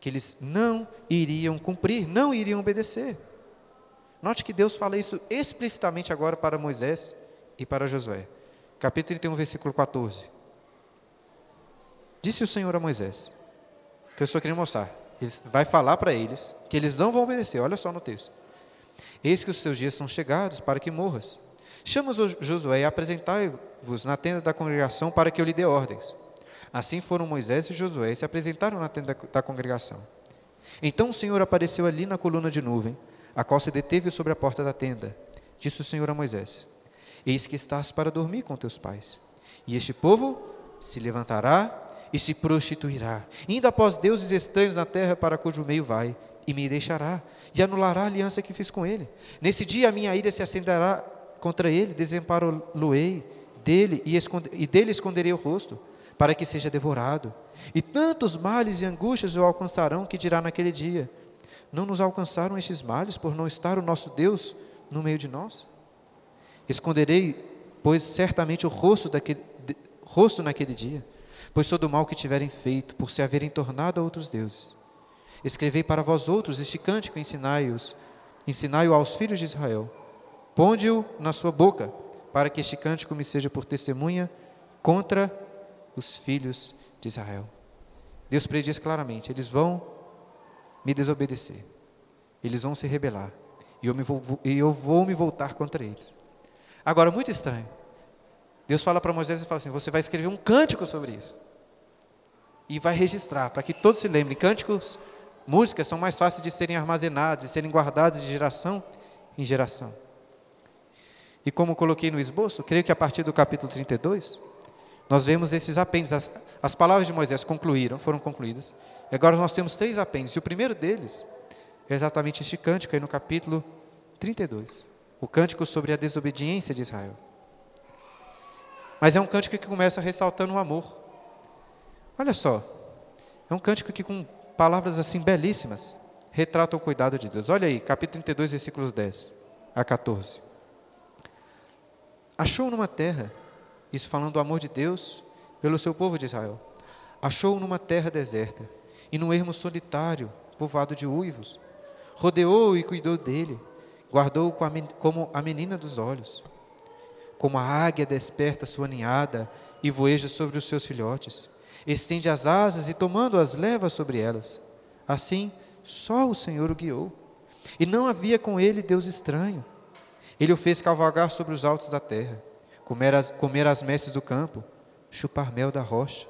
que eles não iriam cumprir, não iriam obedecer. Note que Deus fala isso explicitamente agora para Moisés e para Josué. Capítulo 31, versículo 14. Disse o Senhor a Moisés: que eu só queria mostrar. Ele vai falar para eles que eles não vão obedecer. Olha só no texto. Eis que os seus dias são chegados para que morras. Chama Josué e apresentai-vos na tenda da congregação para que eu lhe dê ordens. Assim foram Moisés e Josué e se apresentaram na tenda da congregação. Então o Senhor apareceu ali na coluna de nuvem, a qual se deteve sobre a porta da tenda. Disse o Senhor a Moisés: Eis que estás para dormir com teus pais. E este povo se levantará e se prostituirá, indo após deuses estranhos na terra para cujo meio vai, e me deixará, e anulará a aliança que fiz com ele. Nesse dia a minha ira se acenderá contra ele, desamparo-lo-ei dele, e, e dele esconderei o rosto, para que seja devorado. E tantos males e angústias o alcançarão, que dirá naquele dia: Não nos alcançaram estes males por não estar o nosso Deus no meio de nós? Esconderei, pois certamente o rosto, daquele, rosto naquele dia pois todo o mal que tiverem feito, por se haverem tornado a outros deuses. Escrevei para vós outros este cântico, ensinai-os, ensinai-o aos filhos de Israel. Ponde-o na sua boca, para que este cântico me seja por testemunha contra os filhos de Israel. Deus prediz claramente: eles vão me desobedecer, eles vão se rebelar, e eu, vou, e eu vou me voltar contra eles. Agora, muito estranho. Deus fala para Moisés e fala assim: você vai escrever um cântico sobre isso e vai registrar, para que todos se lembrem. Cânticos, músicas são mais fáceis de serem armazenados e serem guardados de geração em geração. E como coloquei no esboço, creio que a partir do capítulo 32, nós vemos esses apêndices. As, as palavras de Moisés concluíram, foram concluídas. E agora nós temos três apêndices. E o primeiro deles é exatamente este cântico aí no capítulo 32. O cântico sobre a desobediência de Israel. Mas é um cântico que começa ressaltando o amor. Olha só, é um cântico que com palavras assim belíssimas retrata o cuidado de Deus. Olha aí, capítulo 32, versículos 10 a 14. Achou numa terra, isso falando do amor de Deus pelo seu povo de Israel. Achou numa terra deserta e num ermo solitário, povoado de uivos. Rodeou e cuidou dele, guardou como a menina dos olhos. Como a águia desperta sua ninhada e voeja sobre os seus filhotes. Estende as asas e tomando-as leva sobre elas. Assim, só o Senhor o guiou. E não havia com ele Deus estranho. Ele o fez cavalgar sobre os altos da terra, comer as, comer as messes do campo, chupar mel da rocha,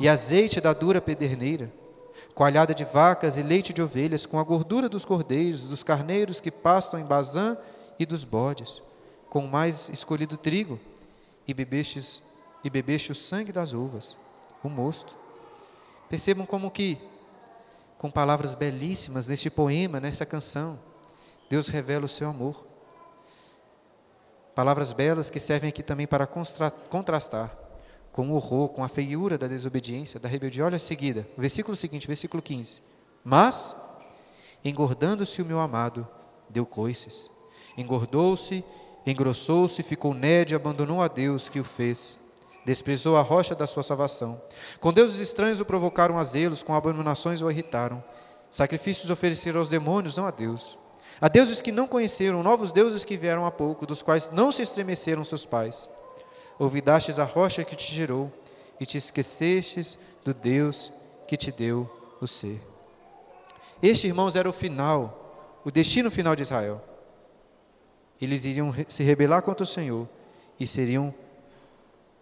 e azeite da dura pederneira, coalhada de vacas e leite de ovelhas, com a gordura dos cordeiros, dos carneiros que pastam em Bazã e dos bodes, com o mais escolhido trigo, e bebestes, e bebeste o sangue das uvas, o mosto. Percebam como que, com palavras belíssimas neste poema, nessa canção, Deus revela o seu amor. Palavras belas que servem aqui também para contrastar com o horror, com a feiura da desobediência, da rebeldia. Olha a seguida, o versículo seguinte, versículo 15. Mas, engordando-se o meu amado, deu coices. Engordou-se, engrossou-se, ficou nédio, abandonou a Deus que o fez. Desprezou a rocha da sua salvação. Com deuses estranhos o provocaram a zelos, com abominações o irritaram. Sacrifícios ofereceram aos demônios, não a Deus. A deuses que não conheceram, novos deuses que vieram há pouco, dos quais não se estremeceram seus pais. Ouvidastes a rocha que te gerou, e te esquecestes do Deus que te deu o ser. Este, irmãos, era o final, o destino final de Israel. Eles iriam se rebelar contra o Senhor e seriam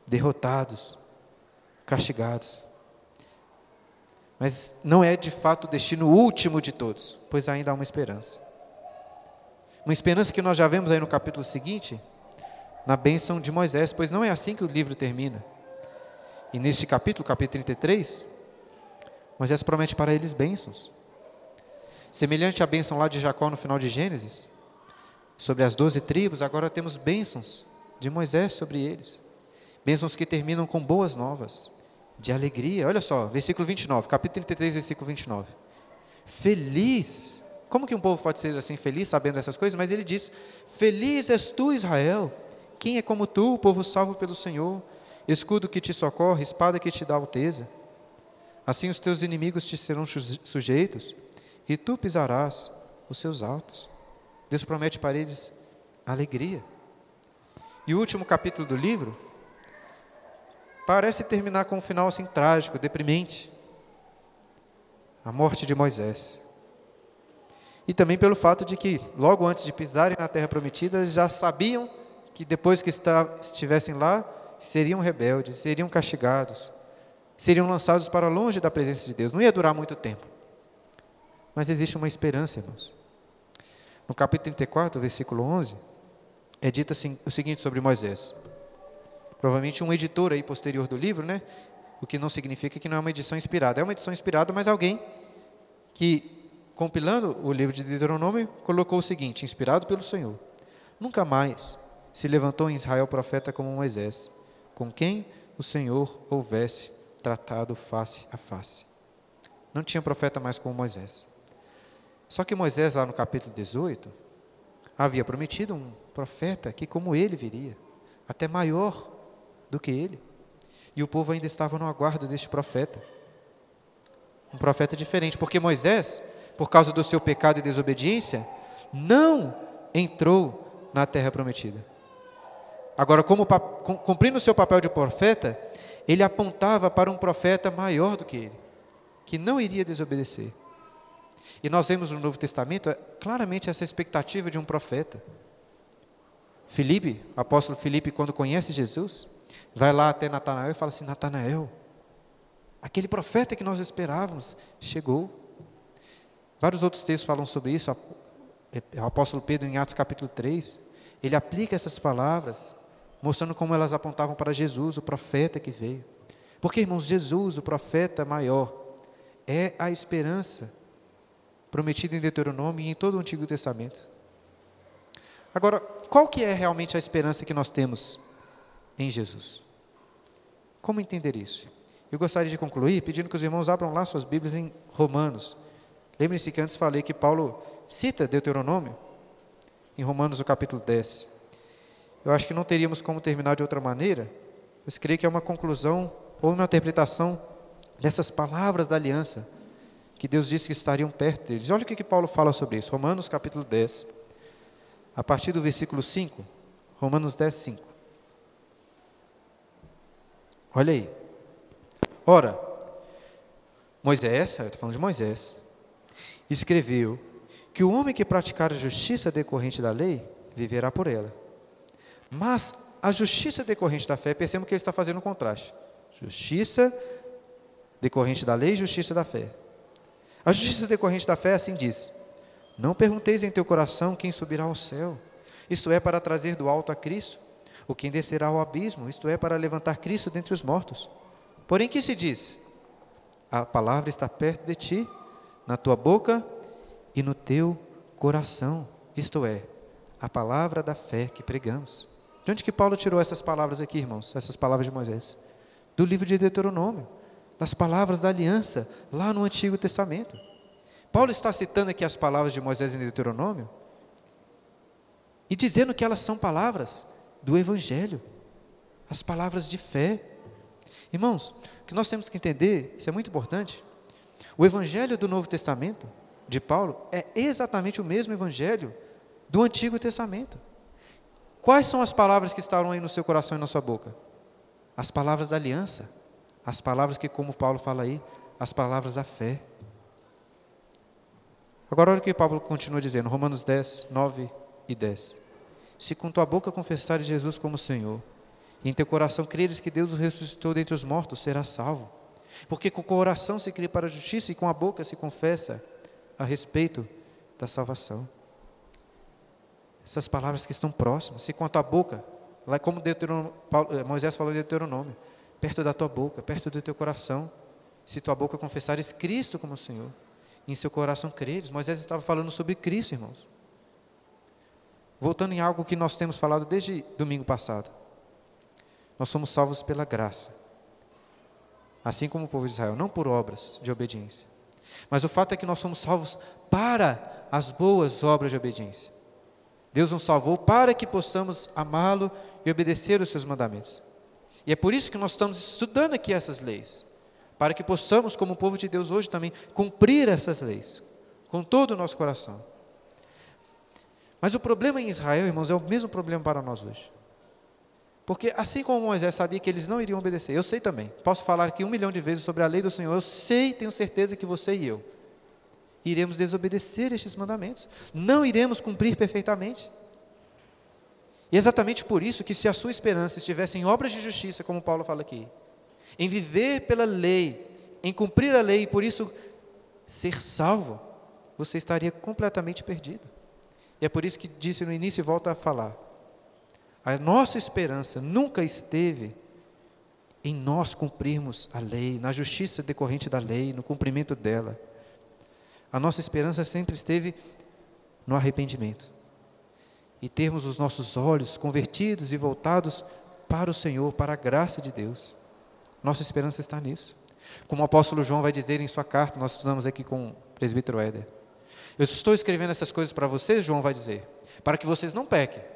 derrotados, castigados. Mas não é de fato o destino último de todos, pois ainda há uma esperança. Uma esperança que nós já vemos aí no capítulo seguinte, na bênção de Moisés, pois não é assim que o livro termina. E neste capítulo, capítulo 33, Moisés promete para eles bênçãos. Semelhante à bênção lá de Jacó no final de Gênesis, sobre as doze tribos, agora temos bênçãos de Moisés sobre eles. Bênçãos que terminam com boas novas, de alegria. Olha só, versículo 29, capítulo 33, versículo 29. Feliz como que um povo pode ser assim feliz sabendo dessas coisas? Mas ele diz: Feliz és tu, Israel. Quem é como tu, o povo salvo pelo Senhor? Escudo que te socorre, espada que te dá alteza. Assim os teus inimigos te serão sujeitos, e tu pisarás os seus altos. Deus promete para eles alegria. E o último capítulo do livro parece terminar com um final assim trágico, deprimente. A morte de Moisés. E também pelo fato de que, logo antes de pisarem na terra prometida, já sabiam que depois que estivessem lá, seriam rebeldes, seriam castigados, seriam lançados para longe da presença de Deus. Não ia durar muito tempo. Mas existe uma esperança, irmãos. No capítulo 34, versículo 11, é dito assim, o seguinte sobre Moisés. Provavelmente um editor aí posterior do livro, né? O que não significa que não é uma edição inspirada. É uma edição inspirada, mas alguém que compilando o livro de Deuteronômio, colocou o seguinte, inspirado pelo Senhor: Nunca mais se levantou em Israel profeta como Moisés, com quem o Senhor houvesse tratado face a face. Não tinha profeta mais como Moisés. Só que Moisés, lá no capítulo 18, havia prometido um profeta que, como ele, viria, até maior do que ele. E o povo ainda estava no aguardo deste profeta. Um profeta diferente, porque Moisés por causa do seu pecado e desobediência, não entrou na terra prometida. Agora, como cumprindo o seu papel de profeta, ele apontava para um profeta maior do que ele, que não iria desobedecer. E nós vemos no Novo Testamento é, claramente essa expectativa de um profeta. Filipe, apóstolo Filipe, quando conhece Jesus, vai lá até Natanael e fala assim: Natanael, aquele profeta que nós esperávamos chegou. Vários outros textos falam sobre isso. O apóstolo Pedro, em Atos capítulo 3, ele aplica essas palavras, mostrando como elas apontavam para Jesus, o profeta que veio. Porque, irmãos, Jesus, o profeta maior, é a esperança prometida em Deuteronômio e em todo o Antigo Testamento. Agora, qual que é realmente a esperança que nós temos em Jesus? Como entender isso? Eu gostaria de concluir pedindo que os irmãos abram lá suas Bíblias em Romanos. Lembrem-se que antes falei que Paulo cita Deuteronômio em Romanos, o capítulo 10. Eu acho que não teríamos como terminar de outra maneira, mas creio que é uma conclusão ou uma interpretação dessas palavras da aliança que Deus disse que estariam perto deles. Olha o que, que Paulo fala sobre isso. Romanos capítulo 10, a partir do versículo 5. Romanos 10, 5. Olha aí. Ora, Moisés, eu estou falando de Moisés, escreveu que o homem que praticar a justiça decorrente da lei viverá por ela. Mas a justiça decorrente da fé, percebam que ele está fazendo um contraste. Justiça decorrente da lei justiça da fé. A justiça decorrente da fé assim diz: Não pergunteis em teu coração quem subirá ao céu, isto é, para trazer do alto a Cristo, ou quem descerá ao abismo, isto é, para levantar Cristo dentre os mortos. Porém, que se diz? A palavra está perto de ti, na tua boca e no teu coração, isto é, a palavra da fé que pregamos. De onde que Paulo tirou essas palavras aqui, irmãos? Essas palavras de Moisés? Do livro de Deuteronômio, das palavras da aliança, lá no Antigo Testamento. Paulo está citando aqui as palavras de Moisés em Deuteronômio e dizendo que elas são palavras do Evangelho, as palavras de fé. Irmãos, o que nós temos que entender, isso é muito importante, o Evangelho do Novo Testamento, de Paulo, é exatamente o mesmo Evangelho do Antigo Testamento. Quais são as palavras que estavam aí no seu coração e na sua boca? As palavras da aliança, as palavras que, como Paulo fala aí, as palavras da fé. Agora olha o que Paulo continua dizendo, Romanos 10, 9 e 10. Se com tua boca confessares Jesus como Senhor, e em teu coração creres que Deus o ressuscitou dentre os mortos, serás salvo. Porque com o coração se crê para a justiça e com a boca se confessa a respeito da salvação. Essas palavras que estão próximas, se com a tua boca, lá como eh, Moisés falou em Deuteronômio, perto da tua boca, perto do teu coração, se tua boca confessares Cristo como Senhor, e em seu coração creres. Moisés estava falando sobre Cristo, irmãos. Voltando em algo que nós temos falado desde domingo passado. Nós somos salvos pela graça. Assim como o povo de Israel, não por obras de obediência. Mas o fato é que nós somos salvos para as boas obras de obediência. Deus nos salvou para que possamos amá-lo e obedecer os seus mandamentos. E é por isso que nós estamos estudando aqui essas leis, para que possamos, como povo de Deus hoje também, cumprir essas leis com todo o nosso coração. Mas o problema em Israel, irmãos, é o mesmo problema para nós hoje. Porque assim como Moisés sabia que eles não iriam obedecer, eu sei também. Posso falar aqui um milhão de vezes sobre a lei do Senhor. Eu sei, tenho certeza que você e eu iremos desobedecer estes mandamentos. Não iremos cumprir perfeitamente. E é exatamente por isso que se a sua esperança estivesse em obras de justiça, como Paulo fala aqui, em viver pela lei, em cumprir a lei e por isso ser salvo, você estaria completamente perdido. E é por isso que disse no início e volta a falar. A nossa esperança nunca esteve em nós cumprirmos a lei, na justiça decorrente da lei, no cumprimento dela. A nossa esperança sempre esteve no arrependimento. E termos os nossos olhos convertidos e voltados para o Senhor, para a graça de Deus. Nossa esperança está nisso. Como o apóstolo João vai dizer em sua carta, nós estudamos aqui com o presbítero Éder. Eu estou escrevendo essas coisas para vocês, João vai dizer, para que vocês não pequem.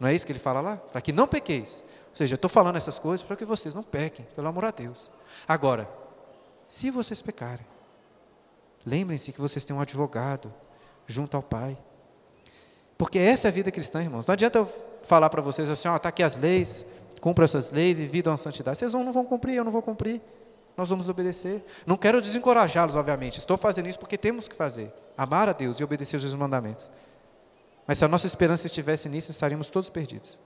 Não é isso que ele fala lá? Para que não pequeis. Ou seja, estou falando essas coisas para que vocês não pequem, pelo amor a Deus. Agora, se vocês pecarem, lembrem-se que vocês têm um advogado junto ao Pai. Porque essa é a vida cristã, irmãos. Não adianta eu falar para vocês assim, ó, está aqui as leis, cumpra essas leis e vivam a santidade. Vocês não vão cumprir, eu não vou cumprir. Nós vamos obedecer. Não quero desencorajá-los, obviamente. Estou fazendo isso porque temos que fazer. Amar a Deus e obedecer os mandamentos. Mas se a nossa esperança estivesse nisso, estaríamos todos perdidos.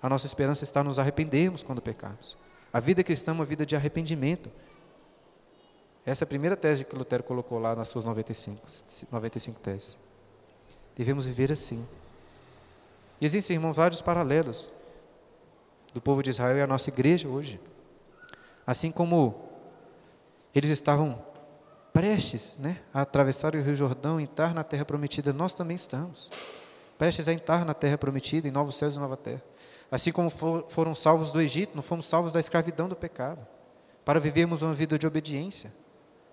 A nossa esperança está nos arrependermos quando pecarmos. A vida cristã é uma vida de arrependimento. Essa é a primeira tese que Lutero colocou lá nas suas 95, 95 teses. Devemos viver assim. E existem, irmãos, vários paralelos do povo de Israel e a nossa igreja hoje. Assim como eles estavam prestes né, a atravessar o Rio Jordão e entrar na terra prometida, nós também estamos. Prestes a entrar na terra prometida, em novos céus e nova terra. Assim como for, foram salvos do Egito, não fomos salvos da escravidão do pecado, para vivermos uma vida de obediência,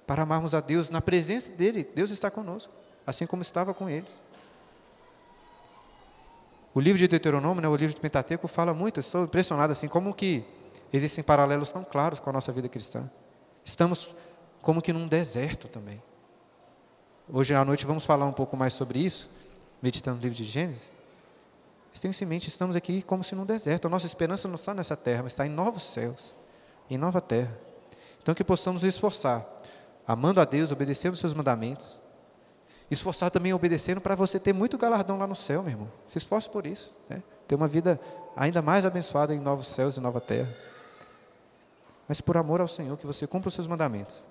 para amarmos a Deus na presença dele. Deus está conosco, assim como estava com eles. O livro de Deuteronômio, né, o livro de Pentateuco, fala muito, eu estou impressionado assim, como que existem paralelos tão claros com a nossa vida cristã. Estamos como que num deserto também. Hoje à noite vamos falar um pouco mais sobre isso, meditando no livro de Gênesis. Mas tenham em mente, estamos aqui como se num deserto. A nossa esperança não está nessa terra, mas está em novos céus, em nova terra. Então que possamos nos esforçar, amando a Deus, obedecendo os seus mandamentos, esforçar também obedecendo para você ter muito galardão lá no céu, meu irmão. Se esforce por isso, né? ter uma vida ainda mais abençoada em novos céus e nova terra. Mas por amor ao Senhor, que você cumpra os seus mandamentos.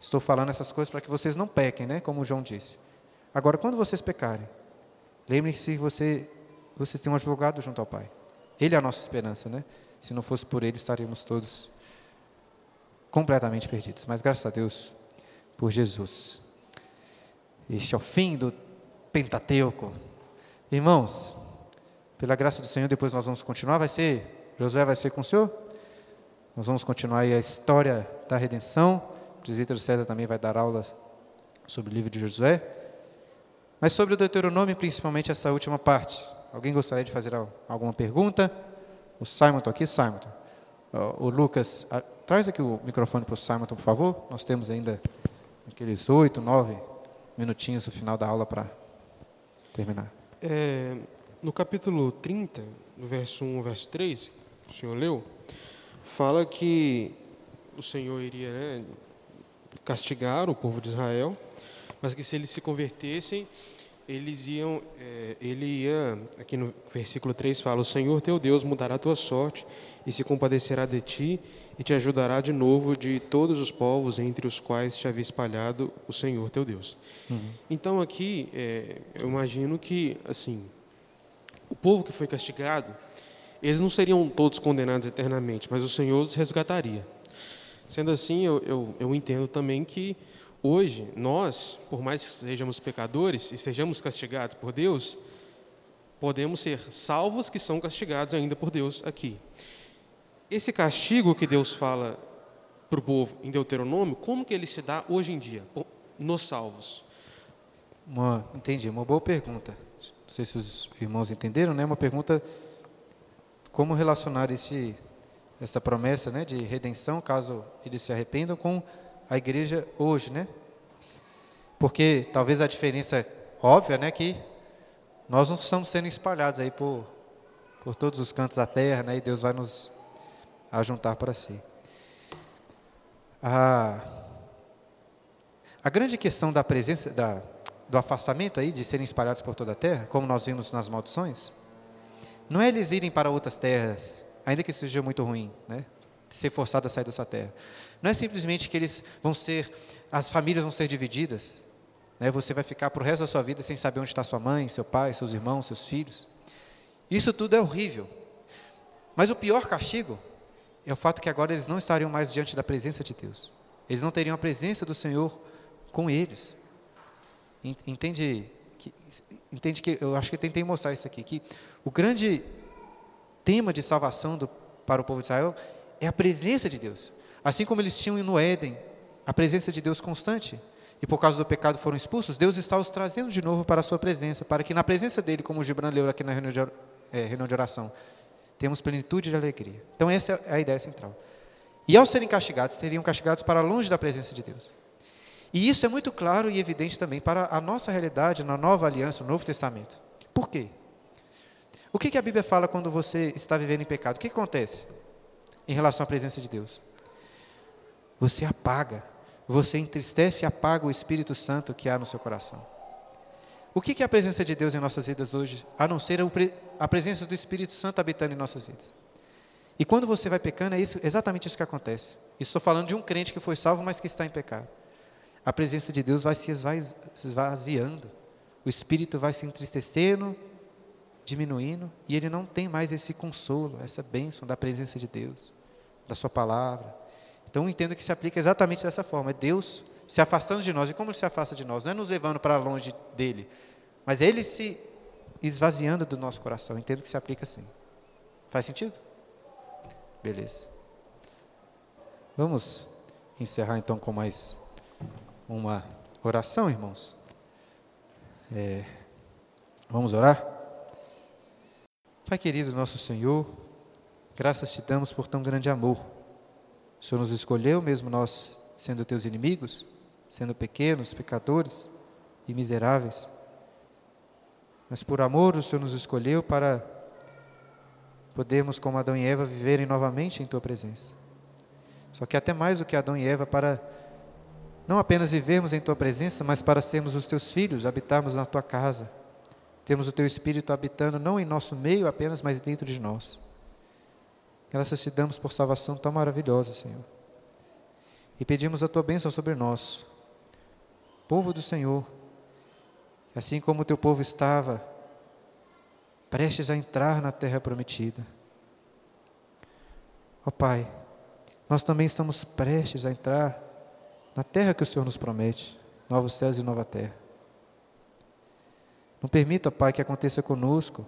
Estou falando essas coisas para que vocês não pequem, né? Como o João disse. Agora, quando vocês pecarem, lembrem-se que você, vocês têm um advogado junto ao Pai. Ele é a nossa esperança, né? Se não fosse por ele, estaríamos todos completamente perdidos. Mas graças a Deus por Jesus. Este é o fim do Pentateuco. Irmãos, pela graça do Senhor, depois nós vamos continuar. Vai ser, Josué vai ser com o Senhor? Nós vamos continuar aí a história da redenção. O presbítero César também vai dar aula sobre o livro de Josué. Mas sobre o Deuteronômio, principalmente essa última parte. Alguém gostaria de fazer alguma pergunta? O Simon está aqui, Simon. O Lucas, traz aqui o microfone para o Simon, por favor. Nós temos ainda aqueles oito, nove minutinhos no final da aula para terminar. É, no capítulo 30, no verso 1 verso 3, que o senhor leu, fala que o Senhor iria né, castigar o povo de Israel, mas que se eles se convertessem, eles iam, é, ele ia, aqui no versículo 3 fala: O Senhor teu Deus mudará a tua sorte e se compadecerá de ti e te ajudará de novo de todos os povos entre os quais te havia espalhado o Senhor teu Deus. Uhum. Então aqui é, eu imagino que assim o povo que foi castigado, eles não seriam todos condenados eternamente, mas o Senhor os resgataria. Sendo assim, eu, eu, eu entendo também que hoje nós, por mais que sejamos pecadores e sejamos castigados por Deus, podemos ser salvos que são castigados ainda por Deus aqui. Esse castigo que Deus fala para o povo em Deuteronômio, como que ele se dá hoje em dia, nos salvos? Uma, entendi, uma boa pergunta. Não sei se os irmãos entenderam, né? Uma pergunta como relacionar esse essa promessa, né, de redenção, caso eles se arrependam, com a igreja hoje, né? Porque talvez a diferença óbvia, né, que nós não estamos sendo espalhados aí por por todos os cantos da terra, né? E Deus vai nos a juntar para si. A, a grande questão da presença, da, do afastamento aí, de serem espalhados por toda a terra, como nós vimos nas maldições, não é eles irem para outras terras, ainda que seja muito ruim, né? ser forçado a sair da sua terra. Não é simplesmente que eles vão ser, as famílias vão ser divididas, né? você vai ficar para o resto da sua vida sem saber onde está sua mãe, seu pai, seus irmãos, seus filhos. Isso tudo é horrível. Mas o pior castigo é o fato que agora eles não estariam mais diante da presença de Deus. Eles não teriam a presença do Senhor com eles. Entende que, entende que eu acho que tentei mostrar isso aqui, que o grande tema de salvação do, para o povo de Israel é a presença de Deus. Assim como eles tinham no Éden a presença de Deus constante, e por causa do pecado foram expulsos, Deus está os trazendo de novo para a sua presença, para que na presença dele, como o Gibran leu aqui na reunião de, é, reunião de oração, temos plenitude de alegria. Então, essa é a ideia central. E ao serem castigados, seriam castigados para longe da presença de Deus. E isso é muito claro e evidente também para a nossa realidade na nova aliança, no Novo Testamento. Por quê? O que, a Bíblia fala quando você está vivendo em pecado? O que acontece em relação à presença de Deus? Você apaga, você entristece e apaga o Espírito Santo que há no seu coração. O que é a presença de Deus em nossas vidas hoje, a não ser a presença do Espírito Santo habitando em nossas vidas? E quando você vai pecando, é isso, exatamente isso que acontece. Estou falando de um crente que foi salvo, mas que está em pecado. A presença de Deus vai se esvaziando, o Espírito vai se entristecendo, diminuindo, e ele não tem mais esse consolo, essa bênção da presença de Deus, da Sua palavra. Então, entendo que se aplica exatamente dessa forma: é Deus se afastando de nós. E como ele se afasta de nós? Não é nos levando para longe dele, mas é ele se esvaziando do nosso coração. Entendo que se aplica assim. Faz sentido? Beleza. Vamos encerrar então com mais uma oração, irmãos. É, vamos orar? Pai querido, nosso Senhor, graças te damos por tão grande amor. O Senhor nos escolheu, mesmo nós sendo teus inimigos, sendo pequenos, pecadores e miseráveis. Mas por amor o Senhor nos escolheu para podermos, como Adão e Eva, viverem novamente em tua presença. Só que até mais do que Adão e Eva, para não apenas vivermos em tua presença, mas para sermos os teus filhos, habitarmos na tua casa temos o Teu Espírito habitando não em nosso meio apenas, mas dentro de nós. Graças te damos por salvação tão maravilhosa, Senhor. E pedimos a Tua bênção sobre nós, povo do Senhor, assim como o Teu povo estava prestes a entrar na terra prometida. Ó Pai, nós também estamos prestes a entrar na terra que o Senhor nos promete, novos céus e nova terra. Não permita, Pai, que aconteça conosco,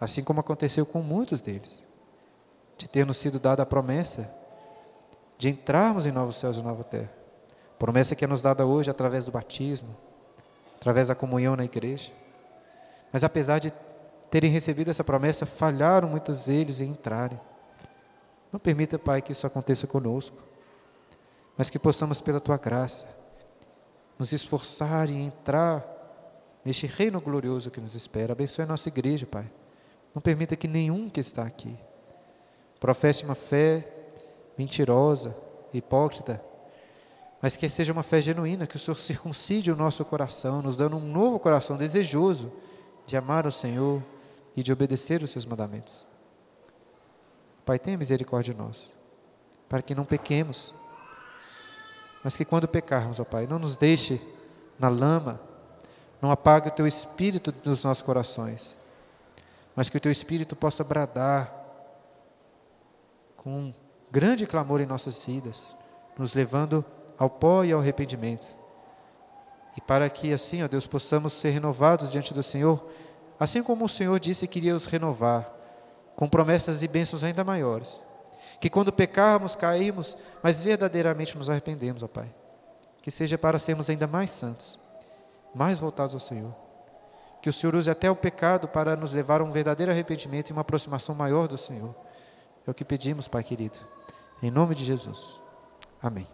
assim como aconteceu com muitos deles, de ter nos sido dada a promessa de entrarmos em novos céus e nova terra. Promessa que é nos dada hoje através do batismo, através da comunhão na igreja. Mas apesar de terem recebido essa promessa, falharam muitos deles em entrarem. Não permita, Pai, que isso aconteça conosco, mas que possamos, pela tua graça, nos esforçar e entrar neste reino glorioso que nos espera. Abençoe a nossa igreja, Pai. Não permita que nenhum que está aqui professe uma fé mentirosa, hipócrita, mas que seja uma fé genuína, que o Senhor circuncide o nosso coração, nos dando um novo coração desejoso de amar o Senhor e de obedecer os seus mandamentos. Pai, tenha misericórdia de nós, para que não pequemos, mas que quando pecarmos, ó Pai, não nos deixe na lama não apague o teu espírito dos nossos corações, mas que o teu espírito possa bradar com um grande clamor em nossas vidas, nos levando ao pó e ao arrependimento. E para que assim, ó Deus, possamos ser renovados diante do Senhor, assim como o Senhor disse que iria os renovar, com promessas e bênçãos ainda maiores. Que quando pecarmos, cairmos, mas verdadeiramente nos arrependemos, ó Pai. Que seja para sermos ainda mais santos mais voltados ao Senhor. Que o Senhor use até o pecado para nos levar a um verdadeiro arrependimento e uma aproximação maior do Senhor. É o que pedimos, Pai querido. Em nome de Jesus. Amém.